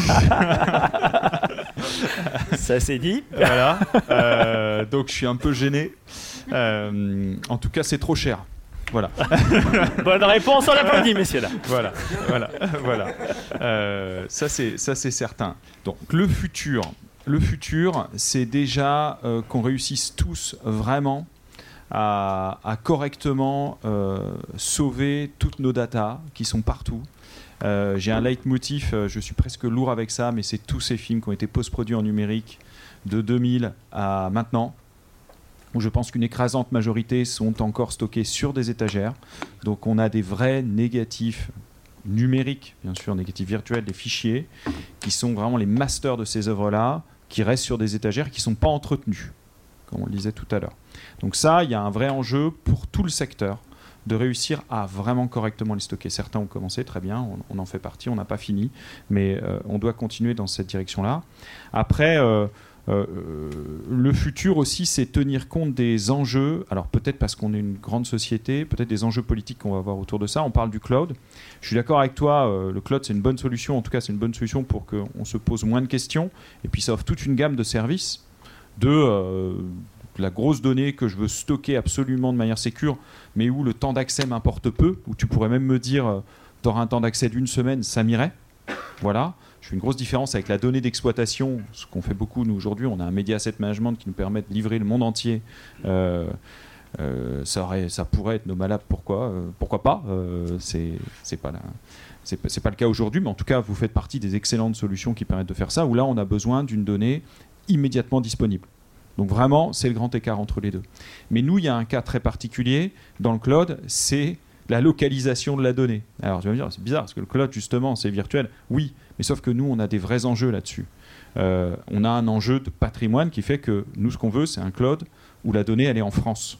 Ça c'est dit. voilà. Euh, donc, je suis un peu gêné. Euh, en tout cas, c'est trop cher. Voilà. Bonne réponse, on l'applaudit, messieurs là. voilà, voilà, voilà. Euh, ça c'est ça c'est certain. Donc le futur, le futur, c'est déjà euh, qu'on réussisse tous vraiment à, à correctement euh, sauver toutes nos datas qui sont partout. J'ai un leitmotiv, je suis presque lourd avec ça, mais c'est tous ces films qui ont été post-produits en numérique de 2000 à maintenant, où je pense qu'une écrasante majorité sont encore stockés sur des étagères. Donc on a des vrais négatifs numériques, bien sûr, négatifs virtuels, des fichiers, qui sont vraiment les masters de ces œuvres-là, qui restent sur des étagères, qui ne sont pas entretenus, comme on le disait tout à l'heure. Donc ça, il y a un vrai enjeu pour tout le secteur de réussir à vraiment correctement les stocker. Certains ont commencé très bien, on, on en fait partie, on n'a pas fini, mais euh, on doit continuer dans cette direction-là. Après, euh, euh, le futur aussi, c'est tenir compte des enjeux. Alors peut-être parce qu'on est une grande société, peut-être des enjeux politiques qu'on va avoir autour de ça. On parle du cloud. Je suis d'accord avec toi. euh, le cloud, c'est une bonne solution. En tout cas, c'est une bonne solution pour qu'on se pose moins de questions. Et puis, ça offre toute une gamme de services de euh, la grosse donnée que je veux stocker absolument de manière sécure, mais où le temps d'accès m'importe peu. Où tu pourrais même me dire, tu auras un temps d'accès d'une semaine, ça m'irait. Voilà. Je fais une grosse différence avec la donnée d'exploitation, ce qu'on fait beaucoup nous aujourd'hui. On a un media asset management qui nous permet de livrer le monde entier. Euh, euh, ça, aurait- ça pourrait être nos malades, pourquoi, euh, pourquoi pas C'est pas pas le cas aujourd'hui, mais en tout cas, vous faites partie des excellentes solutions qui permettent de faire ça. Où là, on a besoin d'une donnée immédiatement disponible. Donc vraiment, c'est le grand écart entre les deux. Mais nous, il y a un cas très particulier dans le cloud, c'est la localisation de la donnée. Alors tu vas me dire, c'est bizarre, parce que le cloud, justement, c'est virtuel. Oui, mais sauf que nous, on a des vrais enjeux là-dessus. Euh, on a un enjeu de patrimoine qui fait que nous, ce qu'on veut, c'est un cloud où la donnée, elle est en France.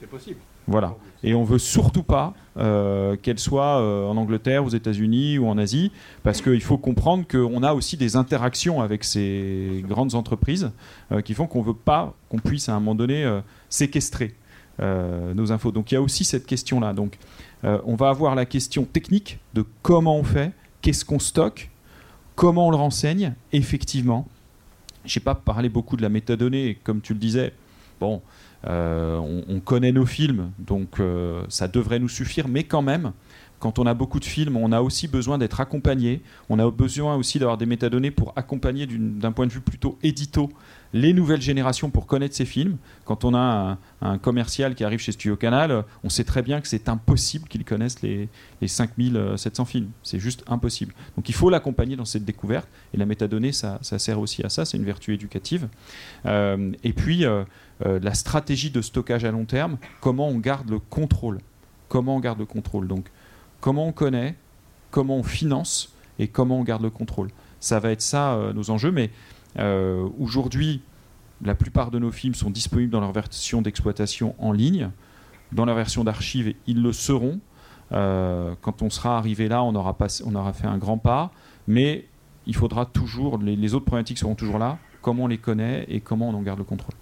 C'est possible. Voilà. Et on veut surtout pas euh, qu'elle soit euh, en Angleterre, aux États-Unis ou en Asie, parce qu'il faut comprendre qu'on a aussi des interactions avec ces grandes entreprises qui font qu'on veut pas qu'on puisse à un moment donné séquestrer nos infos. Donc il y a aussi cette question-là. Donc euh, on va avoir la question technique de comment on fait, qu'est-ce qu'on stocke, comment on le renseigne. Effectivement, j'ai pas parlé beaucoup de la métadonnée, comme tu le disais. Bon, euh, on, on connaît nos films, donc euh, ça devrait nous suffire, mais quand même, quand on a beaucoup de films, on a aussi besoin d'être accompagné. On a besoin aussi d'avoir des métadonnées pour accompagner d'un point de vue plutôt édito les nouvelles générations pour connaître ces films. Quand on a un, commercial qui arrive chez Studio Canal, euh, on sait très bien que c'est impossible qu'il connaisse les, les 5700 films. C'est juste impossible. Donc il faut l'accompagner dans cette découverte. Et la métadonnée, ça, ça sert aussi à ça. C'est une vertu éducative. Euh, et puis, euh, la stratégie de stockage à long terme, comment on garde le contrôle. Comment on garde le contrôle. Donc, comment on connaît, comment on finance et comment on garde le contrôle. Ça va être ça nos enjeux. Mais euh, aujourd'hui, la plupart de nos films sont disponibles dans leur version d'exploitation en ligne. Dans leur version d'archive, ils le seront. Euh, quand on sera arrivé là, on aura, passé- on aura fait un grand pas. Mais il faudra toujours, les, les autres problématiques seront toujours là. Comment on les connaît et comment on en garde le contrôle.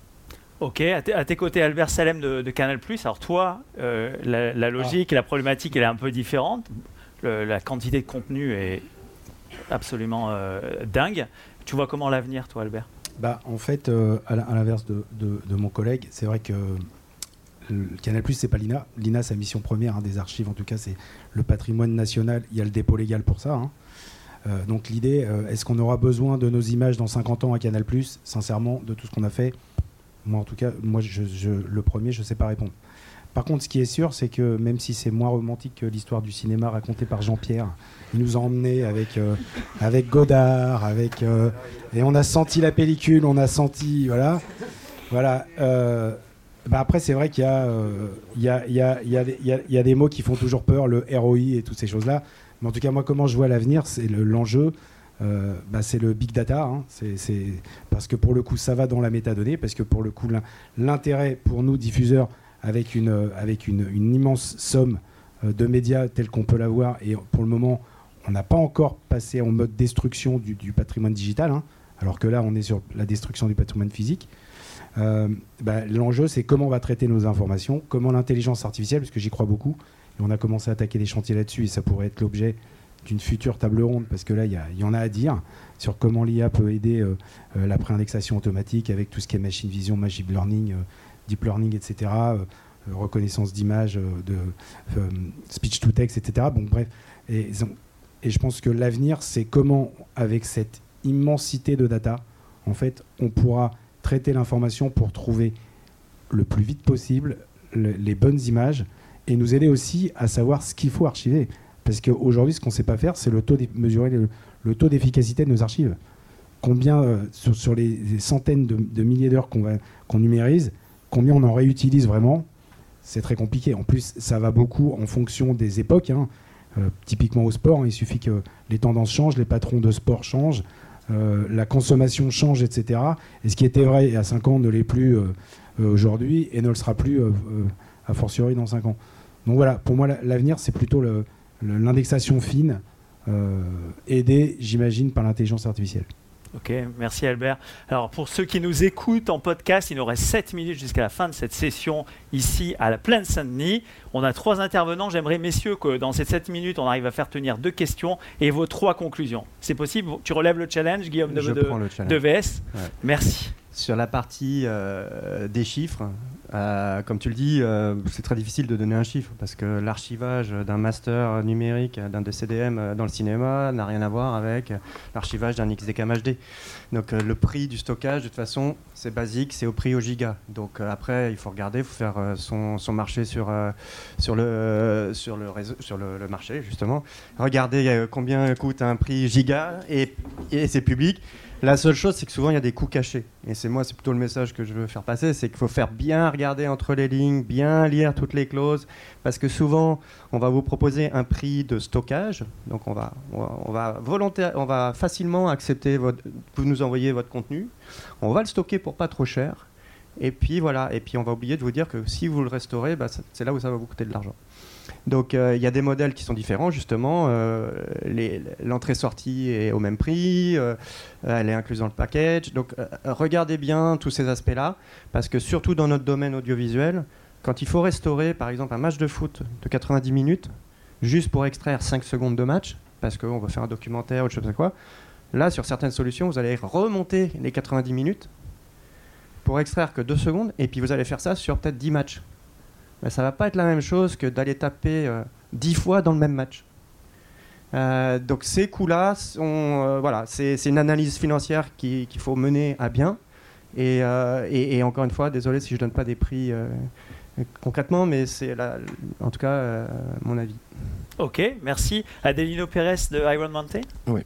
Ok, à, tes- à tes côtés, Albert Salem de, de Canal+. Alors toi, euh, la, la logique et la problématique, elle est un peu différente. Le- la quantité de contenu est absolument euh, dingue. Tu vois comment l'avenir, toi, Albert? Bah, en fait, euh, à l'inverse de, de- mon collègue, c'est vrai que le Canal+, c'est pas l'INA. L'INA, sa mission première hein, des archives, en tout cas, c'est le patrimoine national. Il y a le dépôt légal pour ça. hein. Euh, donc l'idée, euh, est-ce qu'on aura besoin de nos images dans 50 ans à Canal+, sincèrement, de tout ce qu'on a fait Moi, en tout cas, moi, je, le premier, je sais pas répondre. Par contre, ce qui est sûr, c'est que même si c'est moins romantique que l'histoire du cinéma racontée par Jean-Pierre, il nous a emmenés avec, euh, avec Godard, avec, euh, et on a senti la pellicule, on a senti, voilà. Voilà. euh, bah après, c'est vrai qu'il y, a, des- mots qui font toujours peur, le ROI et toutes ces choses-là. Mais en tout cas, moi, comment je vois l'avenir, c'est le- l'enjeu, bah, c'est le big data. hein. C'est- parce que pour le coup, ça va dans la métadonnée, parce que pour le coup, l'in- l'intérêt pour nous, diffuseurs, avec une, avec une, immense somme euh, de médias tels qu'on peut l'avoir, et pour le moment, on n'a pas encore passé en mode destruction du, patrimoine digital, hein, alors que là, on est sur la destruction du patrimoine physique. Euh, bah, L'enjeu, c'est comment on va traiter nos informations, comment l'intelligence artificielle, parce que j'y crois beaucoup, et on a commencé à attaquer des chantiers là-dessus, et ça pourrait être l'objet d'une future table ronde, parce que là, il y, a- il y en a à dire sur comment l'IA peut aider euh, euh, la préindexation automatique avec tout ce qui est machine vision, machine learning, euh, deep learning, etc., euh, euh, reconnaissance d'image, euh, de speech to text, etc. Bon, bref. Et, et je pense que l'avenir, c'est comment, avec cette immensité de data, en fait, on pourra traiter l'information pour trouver le plus vite possible le- les bonnes images et nous aider aussi à savoir ce qu'il faut archiver. Parce qu'aujourd'hui, ce qu'on ne sait pas faire, c'est le taux mesurer le, taux d'efficacité de nos archives. Combien, sur, les, centaines de, milliers d'heures qu'on qu'on numérise, combien on en réutilise vraiment C'est très compliqué. En plus, ça va beaucoup en fonction des époques. hein. Euh, typiquement au sport, hein, il suffit que les tendances changent, les patrons de sport changent, euh, la consommation change, etc. Et ce qui était vrai a 5 ans ne l'est plus euh, aujourd'hui et ne le sera plus a fortiori dans 5 ans. Donc voilà, pour moi, la- l'avenir, c'est plutôt l'indexation fine, aidée, j'imagine, par l'intelligence artificielle. Ok, merci Albert. Alors pour ceux qui nous écoutent en podcast, il nous reste 7 minutes jusqu'à la fin de cette session ici à la Plaine Saint-Denis. On a trois intervenants. J'aimerais, messieurs, que dans ces 7 minutes, on arrive à faire tenir deux questions et vos trois conclusions. C'est possible? Tu relèves le challenge, Guillaume de, Je de- prends le challenge. de VS Ouais. Merci. Sur la partie euh, des chiffres, euh, comme tu le dis, euh, c'est très difficile de donner un chiffre parce que l'archivage d'un master numérique, d'un DCDM dans le cinéma n'a rien à voir avec l'archivage d'un XDCAM HD. Donc le prix du stockage, de toute façon, c'est basique, c'est au prix au giga. Donc après, il faut regarder, il faut faire son, son marché sur, sur, le, sur, le, sur le, marché, justement. Regardez euh, combien coûte un prix giga et, et c'est public. La seule chose, c'est que souvent il y a des coûts cachés. Et c'est moi, c'est plutôt le message que je veux faire passer, c'est qu'il faut faire bien regarder entre les lignes, bien lire toutes les clauses, parce que souvent on va vous proposer un prix de stockage. Donc on va, on va, on va volontaire, on va facilement accepter votre, vous nous envoyez votre contenu. On va le stocker pour pas trop cher. Et puis voilà. Et puis on va oublier de vous dire que si vous le restaurez, bah, c'est là où ça va vous coûter de l'argent. Donc euh, il y a des modèles qui sont différents justement. euh, L'entrée-sortie est au même prix, euh, elle est incluse dans le package. Donc regardez bien tous ces aspects-là, parce que surtout dans notre domaine audiovisuel, quand il faut restaurer par exemple un match de foot de 90 minutes, juste pour extraire 5 secondes de match, parce qu'on va faire un documentaire ou je sais quoi, là sur certaines solutions, vous allez remonter les 90 minutes pour extraire que 2 secondes, et puis vous allez faire ça sur peut-être 10 matchs. Mais ça va pas être la même chose que d'aller taper euh, 10 fois dans le même match. Euh, donc ces coûts-là, euh, voilà, c'est une analyse financière qui- qu'il faut mener à bien. Et, euh, et- et encore une fois, désolé si je donne pas des prix concrètement, mais c'est en tout cas mon avis. Ok, merci. Adelino Pérez de Iron Mountain. Oui.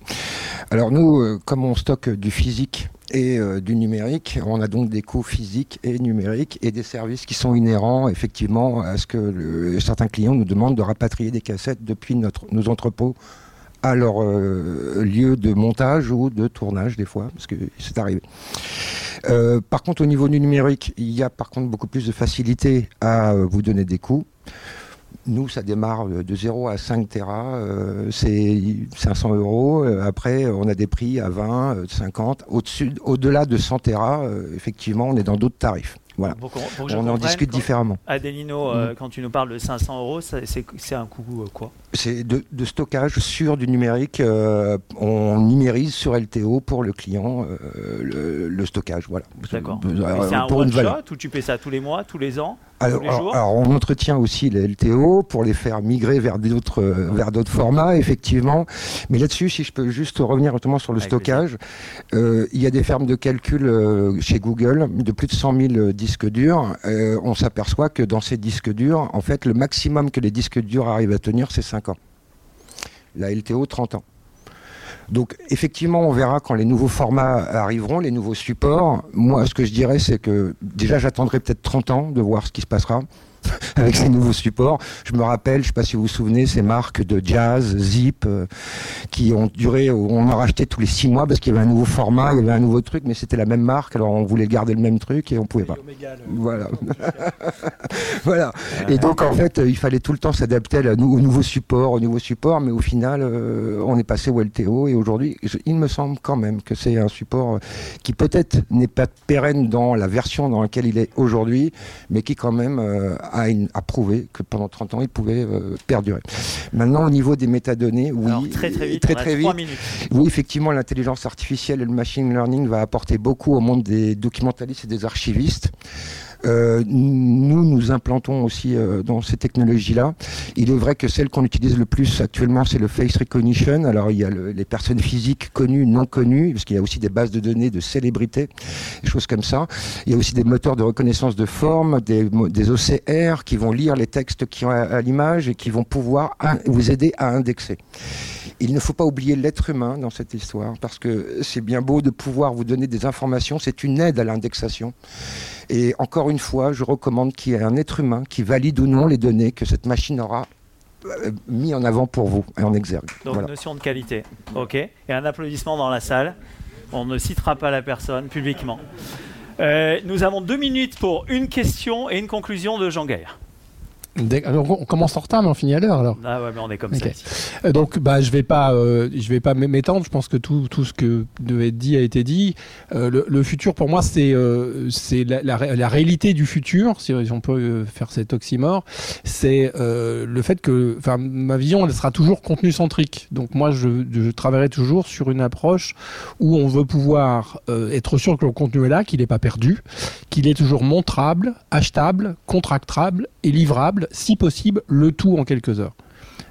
Alors nous, euh, comme on stocke du physique et euh, du numérique, on a donc des coûts physiques et numériques et des services qui sont inhérents effectivement à ce que certains clients nous demandent de rapatrier des cassettes depuis nos entrepôts à leur euh, lieu de montage ou de tournage des fois, parce que c'est arrivé. Par contre, au niveau du numérique, il y a par contre beaucoup plus de facilité à vous donner des coûts. Nous, ça démarre de de 0 à 5 Tera, euh, c'est 500 euros. Euh, Après, on a des prix à 20, euh, 50. Au-dessus, au-delà de 100 Tera, euh, effectivement, on est dans d'autres tarifs. Voilà. Pour pour On en discute quand- différemment. Adelino, euh, quand tu nous parles de 500 euros, c'est un coût euh, quoi? C'est de, de stockage sur du numérique. euh, on numérise sur LTO pour le client euh, le, le stockage. Voilà. D'accord. Euh, C'est un pour une one valeur. shot ou tu payes ça tous les mois, tous les ans, Alors, on entretient aussi les LTO pour les faire migrer vers d'autres euh, vers d'autres formats, effectivement. Mais là-dessus, si je peux juste revenir notamment sur le Avec stockage, euh, il y a des fermes de calcul euh, chez Google de plus de 100 000 disques durs. Euh, on s'aperçoit que dans ces disques durs, en fait, le maximum que les disques durs arrivent à tenir, c'est 5 ans. La LTO, 30 ans. Donc effectivement, on verra quand les nouveaux formats arriveront, les nouveaux supports. Moi, ce que je dirais, c'est que déjà, j'attendrai peut-être 30 ans de voir ce qui se passera avec ces nouveaux supports. Je me rappelle, je ne sais pas si vous vous souvenez, ces marques de jazz, Zip, euh, qui ont duré, on en rachetait tous les 6 mois parce qu'il y avait un nouveau format, il y avait un nouveau truc, mais c'était la même marque, alors on voulait garder le même truc et on pouvait pas. Voilà. voilà. Et donc en fait, euh, il fallait tout le temps s'adapter au nouveau support, au nouveau support, mais au final, euh, on est passé au LTO et aujourd'hui, il me semble quand même que c'est un support euh, qui peut-être n'est pas pérenne dans la version dans laquelle il est aujourd'hui, mais qui quand même euh, a, une- a prouvé que pendant 30 ans, il pouvait euh, perdurer. Maintenant, au niveau des métadonnées, oui, Alors très très vite, très très vite. Oui, effectivement, l'intelligence artificielle et le machine learning va apporter beaucoup au monde des documentalistes et des archivistes. Euh, nous, nous implantons aussi euh, dans ces technologies-là. Il est vrai que celle qu'on utilise le plus actuellement, c'est le face recognition. Alors, il y a le- les personnes physiques connues, non connues, parce qu'il y a aussi des bases de données de célébrités, des choses comme ça. Il y a aussi des moteurs de reconnaissance de forme, des, des OCR qui vont lire les textes qui ont à, à l'image et qui vont pouvoir vous aider à indexer. Il ne faut pas oublier l'être humain dans cette histoire, parce que c'est bien beau de pouvoir vous donner des informations, c'est une aide à l'indexation. Et encore une fois, je recommande qu'il y ait un être humain qui valide ou non les données que cette machine aura euh, mis en avant pour vous et en exergue. Donc Voilà. notion de qualité. Ok. Et un applaudissement dans la salle. On ne citera pas la personne publiquement. Euh, nous avons deux minutes pour une question et une conclusion de Jean Gaillard. On commence en retard, mais on finit à l'heure alors. Ah ouais, mais on est comme ça. Euh, Donc, bah, je vais pas, euh, je vais pas m'étendre. Je pense que tout, tout ce que devait être dit a été dit. Euh, le, le futur, pour moi, c'est, euh, c'est la, la la réalité du futur, si on peut euh, faire cet oxymore. C'est euh, le fait que, enfin, ma vision, elle sera toujours contenu centrique. Donc, moi, je, je travaillerai toujours sur une approche où on veut pouvoir euh, être sûr que le contenu est là, qu'il n'est pas perdu, qu'il est toujours montrable, achetable, contractable et livrable, si possible, le tout en quelques heures.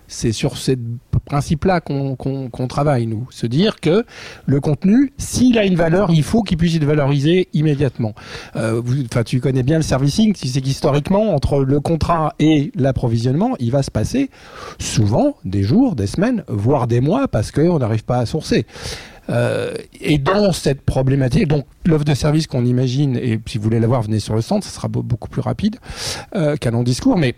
C'est sur ces principes-là qu'on travaille, nous. Se dire que le contenu, s'il a une valeur, il faut qu'il puisse être valorisé immédiatement. Euh, tu connais bien le servicing, tu sais qu'historiquement, entre le contrat et l'approvisionnement, il va se passer souvent des jours, des semaines, voire des mois, parce qu'on n'arrive pas à sourcer. Euh, et dans cette problématique, donc l'offre de service qu'on imagine, et si vous voulez la voir, venez sur le centre, ça sera beau- beaucoup plus rapide euh, qu'un long discours, mais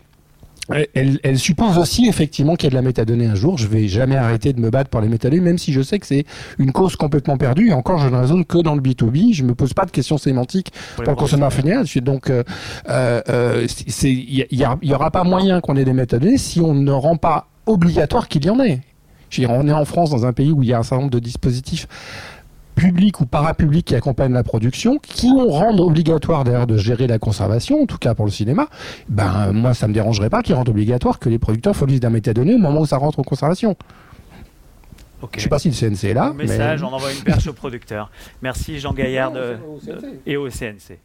elle- elle, suppose aussi effectivement qu'il y a de la métadonnée un jour. Je vais jamais arrêter de me battre pour les métadonnées, même si je sais que c'est une cause complètement perdue. Et encore, je ne raisonne que dans le B2B. Je me pose pas de questions sémantiques pour le consommateur final. Donc, euh, euh, euh, il y, y y aura pas moyen qu'on ait des métadonnées si on ne rend pas obligatoire qu'il y en ait. Je veux dire, on est en France dans un pays où il y a un certain nombre de dispositifs publics ou parapublics qui accompagnent la production, qui ont rendre obligatoire d'ailleurs de gérer la conservation, en tout cas pour le cinéma, ben moi ça me dérangerait pas qu'ils rendent obligatoire que les producteurs fournissent d'un métadonnées au moment où ça rentre en conservation. Je sais pas si le CNC est là. Message, mais... on envoie une perche au producteur. Merci Jean Gaillard de- et au CNC.